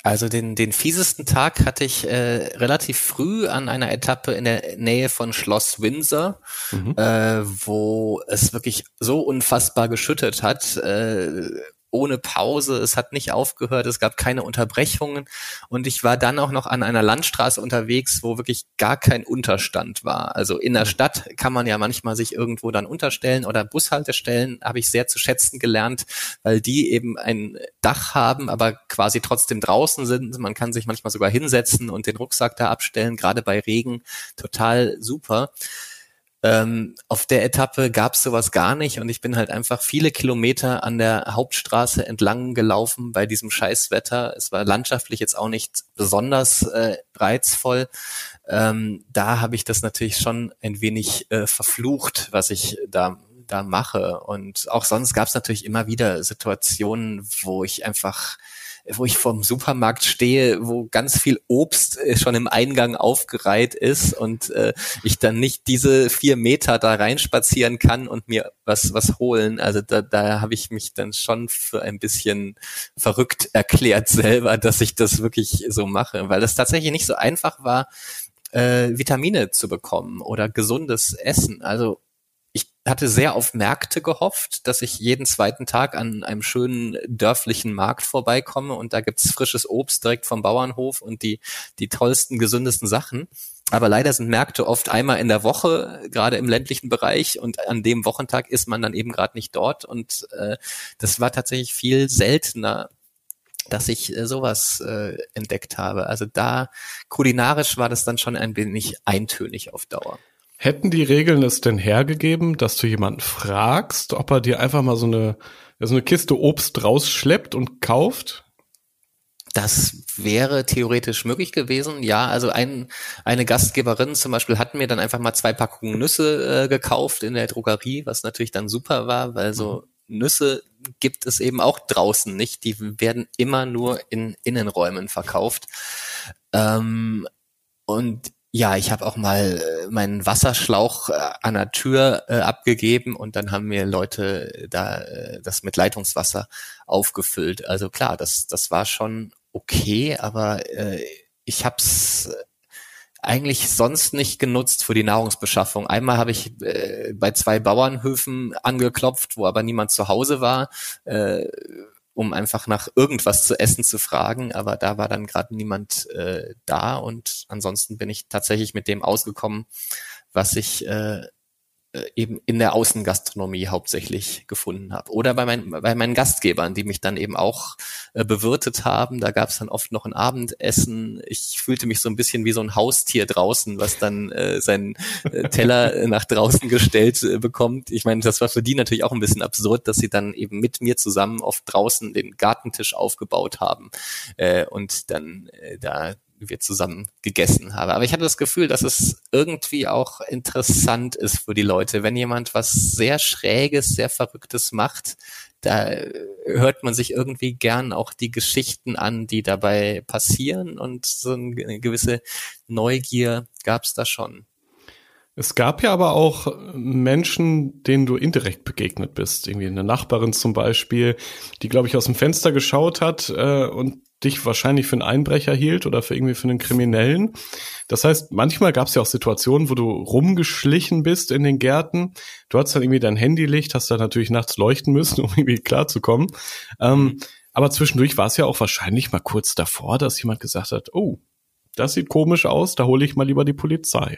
Also den, den fiesesten Tag hatte ich äh, relativ früh an einer Etappe in der Nähe von Schloss Windsor, mhm. äh, wo es wirklich so unfassbar geschüttet hat. Äh, ohne Pause. Es hat nicht aufgehört, es gab keine Unterbrechungen. Und ich war dann auch noch an einer Landstraße unterwegs, wo wirklich gar kein Unterstand war. Also in der. Stadt kann man ja manchmal sich irgendwo dann unterstellen oder Bushaltestellen habe ich sehr zu schätzen gelernt, weil die eben ein Dach haben, aber quasi trotzdem draußen sind. Man kann sich manchmal sogar hinsetzen und den Rucksack da abstellen, gerade bei Regen. Total super. Ähm, auf der Etappe gab es sowas gar nicht und ich bin halt einfach viele Kilometer an der Hauptstraße entlang gelaufen bei diesem Scheißwetter. Es war landschaftlich jetzt auch nicht besonders äh, reizvoll. Ähm, da habe ich das natürlich schon ein wenig äh, verflucht, was ich da da mache. Und auch sonst gab es natürlich immer wieder Situationen, wo ich einfach wo ich vorm Supermarkt stehe, wo ganz viel Obst äh, schon im Eingang aufgereiht ist und äh, ich dann nicht diese vier Meter da reinspazieren kann und mir was was holen. Also da, da habe ich mich dann schon für ein bisschen verrückt erklärt selber, dass ich das wirklich so mache, weil das tatsächlich nicht so einfach war, äh, Vitamine zu bekommen oder gesundes Essen. Also ich hatte sehr auf Märkte gehofft, dass ich jeden zweiten Tag an einem schönen dörflichen Markt vorbeikomme und da gibt's frisches Obst direkt vom Bauernhof und die, die tollsten, gesündesten Sachen. Aber leider sind Märkte oft einmal in der Woche, gerade im ländlichen Bereich, und an dem Wochentag ist man dann eben gerade nicht dort. Und äh, das war tatsächlich viel seltener, dass ich äh, sowas äh, entdeckt habe. Also da kulinarisch war das dann schon ein wenig eintönig auf Dauer. Hätten die Regeln es denn hergegeben, dass du jemanden fragst, ob er dir einfach mal so eine, so eine Kiste Obst rausschleppt und kauft? Das wäre theoretisch möglich gewesen. Ja, also ein, eine Gastgeberin zum Beispiel hat mir dann einfach mal zwei Packungen Nüsse äh, gekauft in der Drogerie, was natürlich dann super war, weil so mhm. Nüsse gibt es eben auch draußen nicht. Die werden immer nur in Innenräumen verkauft. Ähm, und ja, ich habe auch mal äh, meinen Wasserschlauch äh, an der Tür äh, abgegeben und dann haben mir Leute da äh, das mit Leitungswasser aufgefüllt. Also klar, das das war schon okay, aber äh, ich habe es eigentlich sonst nicht genutzt für die Nahrungsbeschaffung. Einmal habe ich äh, bei zwei Bauernhöfen angeklopft, wo aber niemand zu Hause war. Äh, um einfach nach irgendwas zu essen zu fragen, aber da war dann gerade niemand äh, da und ansonsten bin ich tatsächlich mit dem ausgekommen, was ich äh, eben in der Außengastronomie hauptsächlich gefunden habe. Oder bei, mein, bei meinen Gastgebern, die mich dann eben auch äh, bewirtet haben. Da gab es dann oft noch ein Abendessen. Ich fühlte mich so ein bisschen wie so ein Haustier draußen, was dann äh, seinen äh, Teller nach draußen gestellt äh, bekommt. Ich meine, das war für die natürlich auch ein bisschen absurd, dass sie dann eben mit mir zusammen oft draußen den Gartentisch aufgebaut haben äh, und dann äh, da wir zusammen gegessen haben. Aber ich hatte das Gefühl, dass es irgendwie auch interessant ist für die Leute. Wenn jemand was sehr Schräges, sehr Verrücktes macht, da hört man sich irgendwie gern auch die Geschichten an, die dabei passieren und so eine gewisse Neugier gab es da schon. Es gab ja aber auch Menschen, denen du indirekt begegnet bist. Irgendwie eine Nachbarin zum Beispiel, die, glaube ich, aus dem Fenster geschaut hat äh, und dich wahrscheinlich für einen Einbrecher hielt oder für irgendwie für einen Kriminellen. Das heißt, manchmal gab es ja auch Situationen, wo du rumgeschlichen bist in den Gärten. Du hattest dann irgendwie dein Handylicht, hast dann natürlich nachts leuchten müssen, um irgendwie klarzukommen. Ähm, aber zwischendurch war es ja auch wahrscheinlich mal kurz davor, dass jemand gesagt hat, oh, das sieht komisch aus, da hole ich mal lieber die Polizei.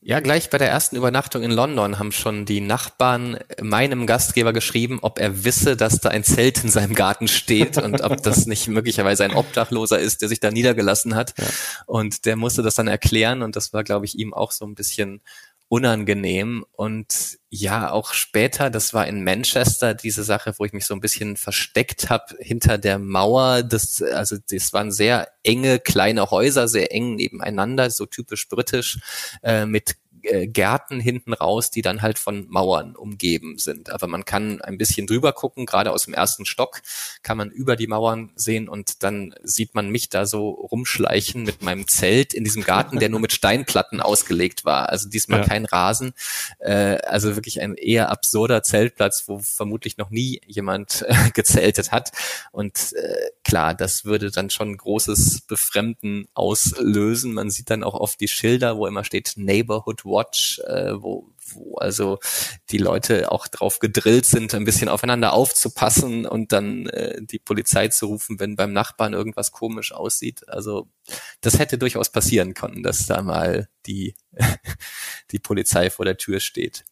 Ja, gleich bei der ersten Übernachtung in London haben schon die Nachbarn meinem Gastgeber geschrieben, ob er wisse, dass da ein Zelt in seinem Garten steht und ob das nicht möglicherweise ein Obdachloser ist, der sich da niedergelassen hat. Ja. Und der musste das dann erklären und das war, glaube ich, ihm auch so ein bisschen unangenehm. Und ja, auch später, das war in Manchester diese Sache, wo ich mich so ein bisschen versteckt habe hinter der Mauer. Das, also das waren sehr enge kleine Häuser, sehr eng nebeneinander, so typisch britisch, äh, mit Gärten hinten raus, die dann halt von Mauern umgeben sind. Aber man kann ein bisschen drüber gucken, gerade aus dem ersten Stock kann man über die Mauern sehen und dann sieht man mich da so rumschleichen mit meinem Zelt in diesem Garten, der nur mit Steinplatten ausgelegt war. Also diesmal ja. kein Rasen. Äh, also wirklich ein eher absurder Zeltplatz, wo vermutlich noch nie jemand äh, gezeltet hat. Und äh, klar, das würde dann schon großes Befremden auslösen. Man sieht dann auch oft die Schilder, wo immer steht Neighborhood Watch, äh, wo, wo also die Leute auch drauf gedrillt sind, ein bisschen aufeinander aufzupassen und dann äh, die Polizei zu rufen, wenn beim Nachbarn irgendwas komisch aussieht. Also das hätte durchaus passieren können, dass da mal die, die Polizei vor der Tür steht.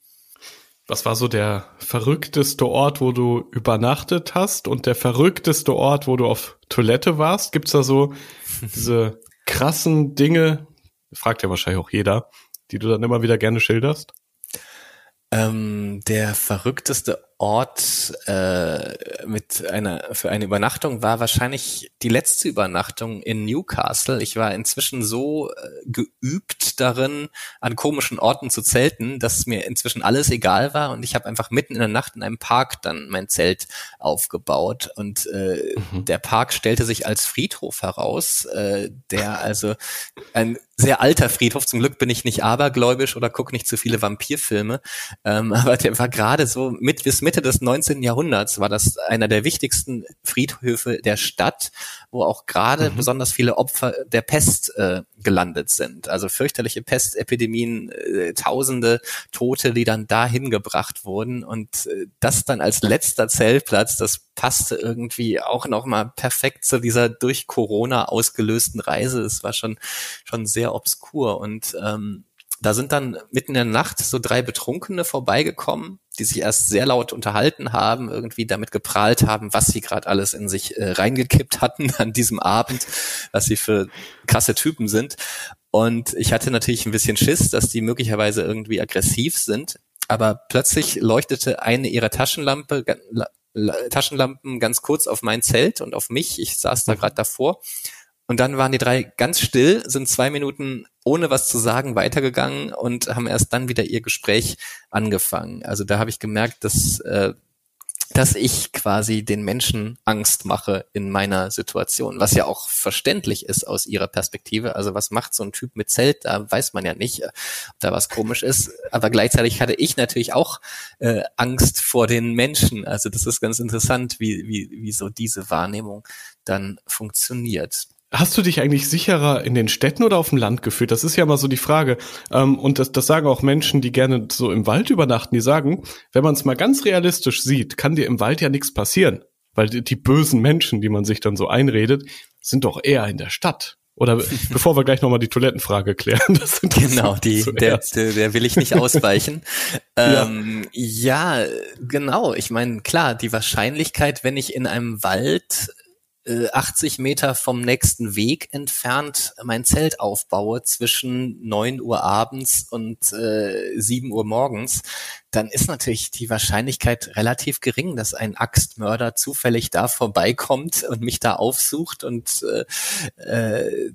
Was war so der verrückteste Ort, wo du übernachtet hast und der verrückteste Ort, wo du auf Toilette warst? Gibt's da so diese krassen Dinge, fragt ja wahrscheinlich auch jeder, die du dann immer wieder gerne schilderst? Ähm, der verrückteste Ort äh, mit einer für eine Übernachtung war wahrscheinlich die letzte Übernachtung in Newcastle. Ich war inzwischen so äh, geübt darin, an komischen Orten zu zelten, dass mir inzwischen alles egal war und ich habe einfach mitten in der Nacht in einem Park dann mein Zelt aufgebaut und äh, mhm. der Park stellte sich als Friedhof heraus, äh, der also ein sehr alter Friedhof. Zum Glück bin ich nicht abergläubisch oder gucke nicht zu viele Vampirfilme, ähm, aber der war gerade so mit bis Mitte des 19. Jahrhunderts war das einer der wichtigsten Friedhöfe der Stadt, wo auch gerade mhm. besonders viele Opfer der Pest äh, gelandet sind. Also fürchterliche Pestepidemien, äh, Tausende Tote, die dann dahin gebracht wurden. Und äh, das dann als letzter Zeltplatz, das passte irgendwie auch nochmal perfekt zu dieser durch Corona ausgelösten Reise. Es war schon, schon sehr obskur. Und ähm, da sind dann mitten in der Nacht so drei Betrunkene vorbeigekommen, die sich erst sehr laut unterhalten haben, irgendwie damit geprahlt haben, was sie gerade alles in sich äh, reingekippt hatten an diesem Abend, was sie für krasse Typen sind. Und ich hatte natürlich ein bisschen Schiss, dass die möglicherweise irgendwie aggressiv sind. Aber plötzlich leuchtete eine ihrer Taschenlampe, Taschenlampen ganz kurz auf mein Zelt und auf mich. Ich saß da gerade davor und dann waren die drei ganz still, sind zwei Minuten ohne was zu sagen weitergegangen und haben erst dann wieder ihr Gespräch angefangen. Also da habe ich gemerkt, dass, äh, dass ich quasi den Menschen Angst mache in meiner Situation, was ja auch verständlich ist aus ihrer Perspektive. Also was macht so ein Typ mit Zelt? Da weiß man ja nicht, ob da was komisch ist. Aber gleichzeitig hatte ich natürlich auch äh, Angst vor den Menschen. Also das ist ganz interessant, wie, wie, wie so diese Wahrnehmung dann funktioniert. Hast du dich eigentlich sicherer in den Städten oder auf dem Land gefühlt? Das ist ja mal so die Frage. Ähm, und das, das sagen auch Menschen, die gerne so im Wald übernachten, die sagen, wenn man es mal ganz realistisch sieht, kann dir im Wald ja nichts passieren. Weil die, die bösen Menschen, die man sich dann so einredet, sind doch eher in der Stadt. Oder bevor wir gleich nochmal die Toilettenfrage klären. Das genau, die, der, der, der will ich nicht ausweichen. ähm, ja. ja, genau. Ich meine, klar, die Wahrscheinlichkeit, wenn ich in einem Wald 80 äh, Meter vom nächsten Weg entfernt mein Zelt aufbaue zwischen 9 Uhr abends und äh, 7 Uhr morgens, dann ist natürlich die Wahrscheinlichkeit relativ gering, dass ein Axtmörder zufällig da vorbeikommt und mich da aufsucht und äh, äh,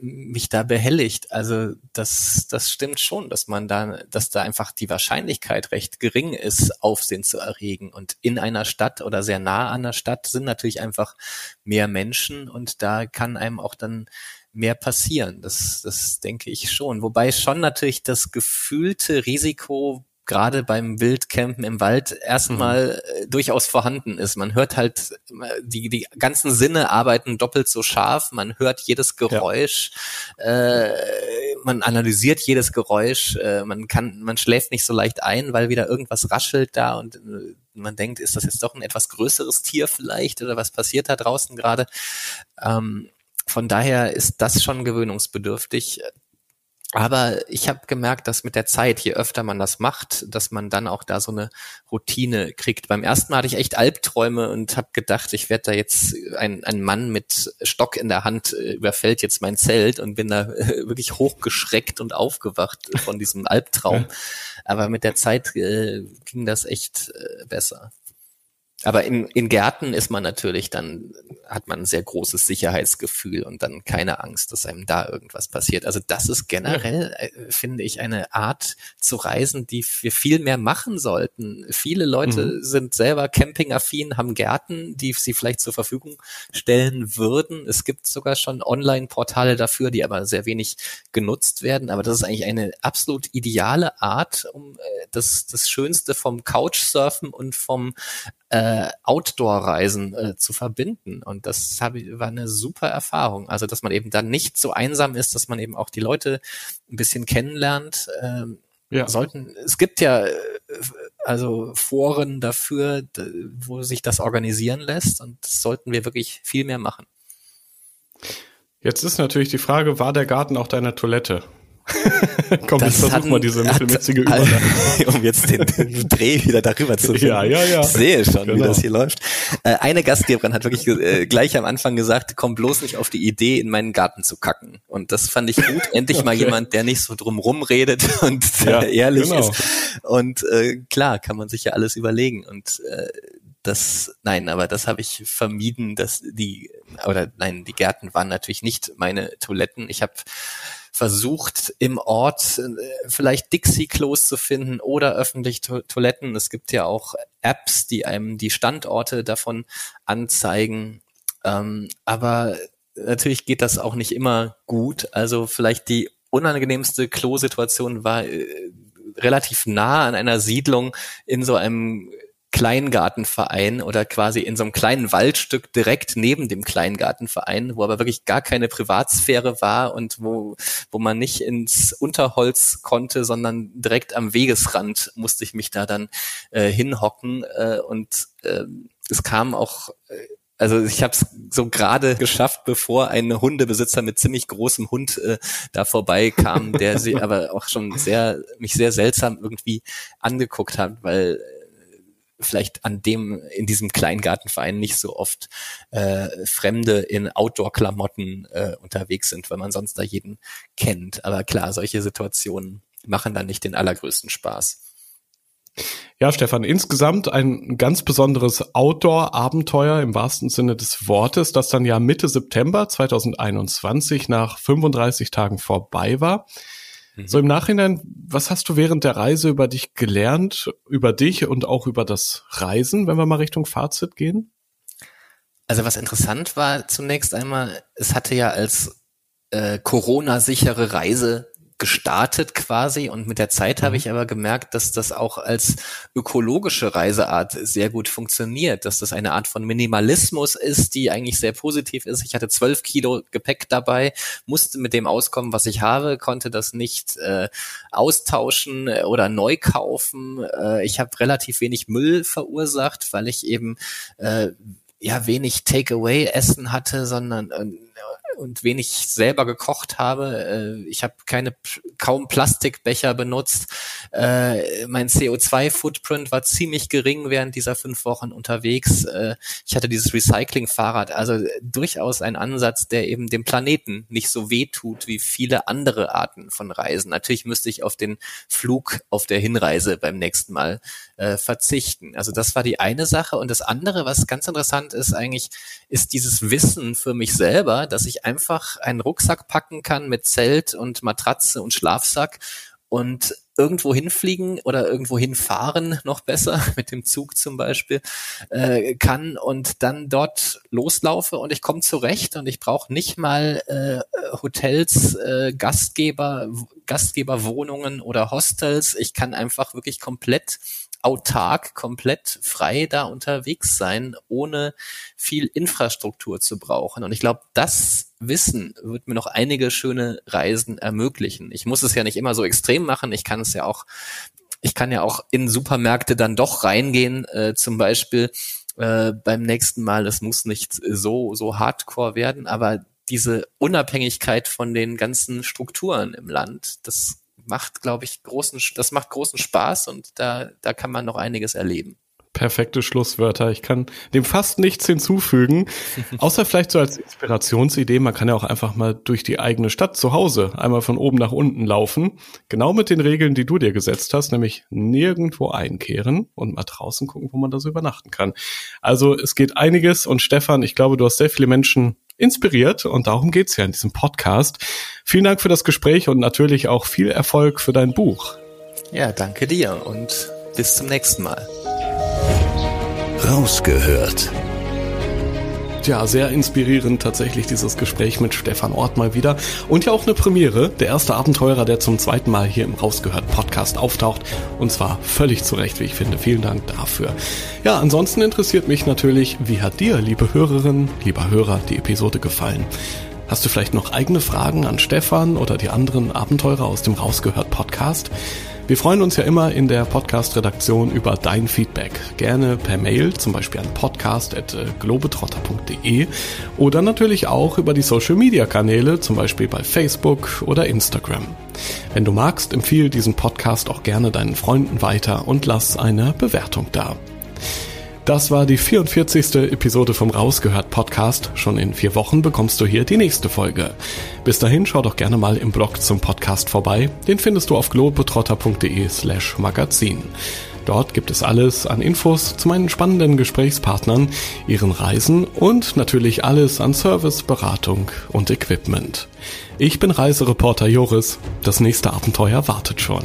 mich da behelligt. Also das, das stimmt schon, dass man da, dass da einfach die Wahrscheinlichkeit recht gering ist, Aufsehen zu erregen. Und in einer Stadt oder sehr nah an der Stadt sind natürlich einfach mehr Menschen und da kann einem auch dann mehr passieren. Das, das denke ich schon. Wobei schon natürlich das gefühlte Risiko gerade beim Wildcampen im Wald erstmal mhm. Äh, durchaus vorhanden ist. Man hört halt, äh, die, die ganzen Sinne arbeiten doppelt so scharf, man hört jedes Geräusch, ja. äh, man analysiert jedes Geräusch, äh, man kann, man schläft nicht so leicht ein, weil wieder irgendwas raschelt da und äh, man denkt, ist das jetzt doch ein etwas größeres Tier vielleicht oder was passiert da draußen gerade? Ähm, von daher ist das schon gewöhnungsbedürftig. Aber ich habe gemerkt, dass mit der Zeit, je öfter man das macht, dass man dann auch da so eine Routine kriegt. Beim ersten Mal hatte ich echt Albträume und habe gedacht, ich werde da jetzt ein, ein Mann mit Stock in der Hand äh, überfällt jetzt mein Zelt und bin da äh, wirklich hochgeschreckt und aufgewacht von diesem Albtraum. Aber mit der Zeit äh, ging das echt äh, besser. Aber in, in Gärten ist man natürlich dann, hat man ein sehr großes Sicherheitsgefühl und dann keine Angst, dass einem da irgendwas passiert. Also das ist generell, äh, finde ich, eine Art zu reisen, die wir viel mehr machen sollten. Viele Leute mhm. sind selber campingaffin, haben Gärten, die sie vielleicht zur Verfügung stellen würden. Es gibt sogar schon Online-Portale dafür, die aber sehr wenig genutzt werden. Aber das ist eigentlich eine absolut ideale Art, um äh, das, das Schönste vom Couchsurfen und vom äh, Outdoor-Reisen äh, zu verbinden. Und das hab, war eine super Erfahrung. Also, dass man eben dann nicht so einsam ist, dass man eben auch die Leute ein bisschen kennenlernt. Ähm, ja. sollten, es gibt ja äh, also Foren dafür, wo sich das organisieren lässt und das sollten wir wirklich viel mehr machen. Jetzt ist natürlich die Frage, war der Garten auch deine Toilette? Komm, das ich versuch mal diese mittelmäßige Überleitung. um jetzt den, den, Dreh wieder darüber zu finden. Ja, ja, ja. Ich sehe schon, genau. wie das hier läuft. Äh, eine Gastgeberin hat wirklich äh, gleich am Anfang gesagt, komm bloß nicht auf die Idee, in meinen Garten zu kacken. Und das fand ich gut. Endlich okay. mal jemand, der nicht so drumrum redet und ja, ehrlich genau. ist. Und äh, klar, kann man sich ja alles überlegen. Und äh, das, nein, aber das habe ich vermieden, dass die, oder nein, die Gärten waren natürlich nicht meine Toiletten. Ich habe versucht, im Ort äh, vielleicht Dixie-Klos zu finden oder öffentliche to Toiletten. Es gibt ja auch Apps, die einem die Standorte davon anzeigen. Ähm, aber natürlich geht das auch nicht immer gut. Also vielleicht die unangenehmste Klo-Situation war äh, relativ nah an einer Siedlung in so einem Kleingartenverein oder quasi in so einem kleinen Waldstück direkt neben dem Kleingartenverein, wo aber wirklich gar keine Privatsphäre war und wo, wo man nicht ins Unterholz konnte, sondern direkt am Wegesrand musste ich mich da dann äh, hinhocken äh, und äh, es kam auch äh, also ich habe es so gerade geschafft, bevor ein Hundebesitzer mit ziemlich großem Hund äh, da vorbeikam, der sie aber auch schon sehr mich sehr seltsam irgendwie angeguckt hat, weil vielleicht an dem, in diesem Kleingartenverein nicht so oft äh, Fremde in Outdoor-Klamotten äh, unterwegs sind, weil man sonst da jeden kennt. Aber klar, solche Situationen machen dann nicht den allergrößten Spaß. Ja, Stefan, insgesamt ein ganz besonderes Outdoor-Abenteuer im wahrsten Sinne des Wortes, das dann ja Mitte September 2021 nach 35 Tagen vorbei war. So im Nachhinein, was hast du während der Reise über dich gelernt, über dich und auch über das Reisen, wenn wir mal Richtung Fazit gehen? Also was interessant war zunächst einmal, es hatte ja als äh, Corona-sichere Reise gestartet quasi und mit der Zeit habe mhm. ich aber gemerkt, dass das auch als ökologische Reiseart sehr gut funktioniert, dass das eine Art von Minimalismus ist, die eigentlich sehr positiv ist. Ich hatte zwölf Kilo Gepäck dabei, musste mit dem auskommen, was ich habe, konnte das nicht äh, austauschen äh, oder neu kaufen. Äh, ich habe relativ wenig Müll verursacht, weil ich eben äh, ja wenig Takeaway-Essen hatte, sondern äh, und wenig selber gekocht habe. Äh, ich habe keine kaum Plastikbecher benutzt. Äh, mein CO2-Footprint war ziemlich gering während dieser fünf Wochen unterwegs. Äh, ich hatte dieses Recycling-Fahrrad, also durchaus ein Ansatz, der eben dem Planeten nicht so weh tut wie viele andere Arten von Reisen. Natürlich müsste ich auf den Flug auf der Hinreise beim nächsten Mal äh, verzichten. Also das war die eine Sache. Und das andere, was ganz interessant ist eigentlich, ist dieses Wissen für mich selber, dass ich einfach einen Rucksack packen kann mit Zelt und Matratze und Schlafsack und irgendwo hinfliegen oder irgendwo hinfahren, noch besser, mit dem Zug zum Beispiel, äh, kann und dann dort loslaufe und ich komme zurecht und ich brauche nicht mal äh, Hotels, äh, Gastgeber, Gastgeberwohnungen oder Hostels. Ich kann einfach wirklich komplett autark, komplett frei da unterwegs sein, ohne viel Infrastruktur zu brauchen. Und ich glaube, das Wissen wird mir noch einige schöne Reisen ermöglichen. Ich muss es ja nicht immer so extrem machen. Ich kann es ja auch, ich kann ja auch in Supermärkte dann doch reingehen, äh, zum Beispiel äh, beim nächsten Mal. Es muss nicht so, so hardcore werden, aber diese Unabhängigkeit von den ganzen Strukturen im Land, das macht, glaube ich, großen, das macht großen Spaß und da, da kann man noch einiges erleben. Perfekte Schlusswörter. Ich kann dem fast nichts hinzufügen, außer vielleicht so als Inspirationsidee. Man kann ja auch einfach mal durch die eigene Stadt zu Hause einmal von oben nach unten laufen. Genau mit den Regeln, die du dir gesetzt hast, nämlich nirgendwo einkehren und mal draußen gucken, wo man da so übernachten kann. Also es geht einiges und Stefan, ich glaube, du hast sehr viele Menschen inspiriert und darum geht's ja in diesem Podcast. Vielen Dank für das Gespräch und natürlich auch viel Erfolg für dein Buch. Ja, danke dir und bis zum nächsten Mal. Rausgehört ja, sehr inspirierend tatsächlich dieses Gespräch mit Stefan Ort mal wieder. Und ja auch eine Premiere. Der erste Abenteurer, der zum zweiten Mal hier im Rausgehört Podcast auftaucht. Und zwar völlig zu Recht, wie ich finde. Vielen Dank dafür. Ja, ansonsten interessiert mich natürlich, wie hat dir, liebe Hörerinnen, lieber Hörer, die Episode gefallen? Hast du vielleicht noch eigene Fragen an Stefan oder die anderen Abenteurer aus dem Rausgehört Podcast? Wir freuen uns ja immer in der Podcast-Redaktion über dein Feedback. Gerne per Mail, zum Beispiel an podcast.globetrotter.de oder natürlich auch über die Social-Media-Kanäle, zum Beispiel bei Facebook oder Instagram. Wenn du magst, empfehle diesen Podcast auch gerne deinen Freunden weiter und lass eine Bewertung da. Das war die 44. Episode vom Rausgehört Podcast. Schon in vier Wochen bekommst du hier die nächste Folge. Bis dahin schau doch gerne mal im Blog zum Podcast vorbei. Den findest du auf globetrotter.de slash magazin. Dort gibt es alles an Infos zu meinen spannenden Gesprächspartnern, ihren Reisen und natürlich alles an Service, Beratung und Equipment. Ich bin Reisereporter Joris. Das nächste Abenteuer wartet schon.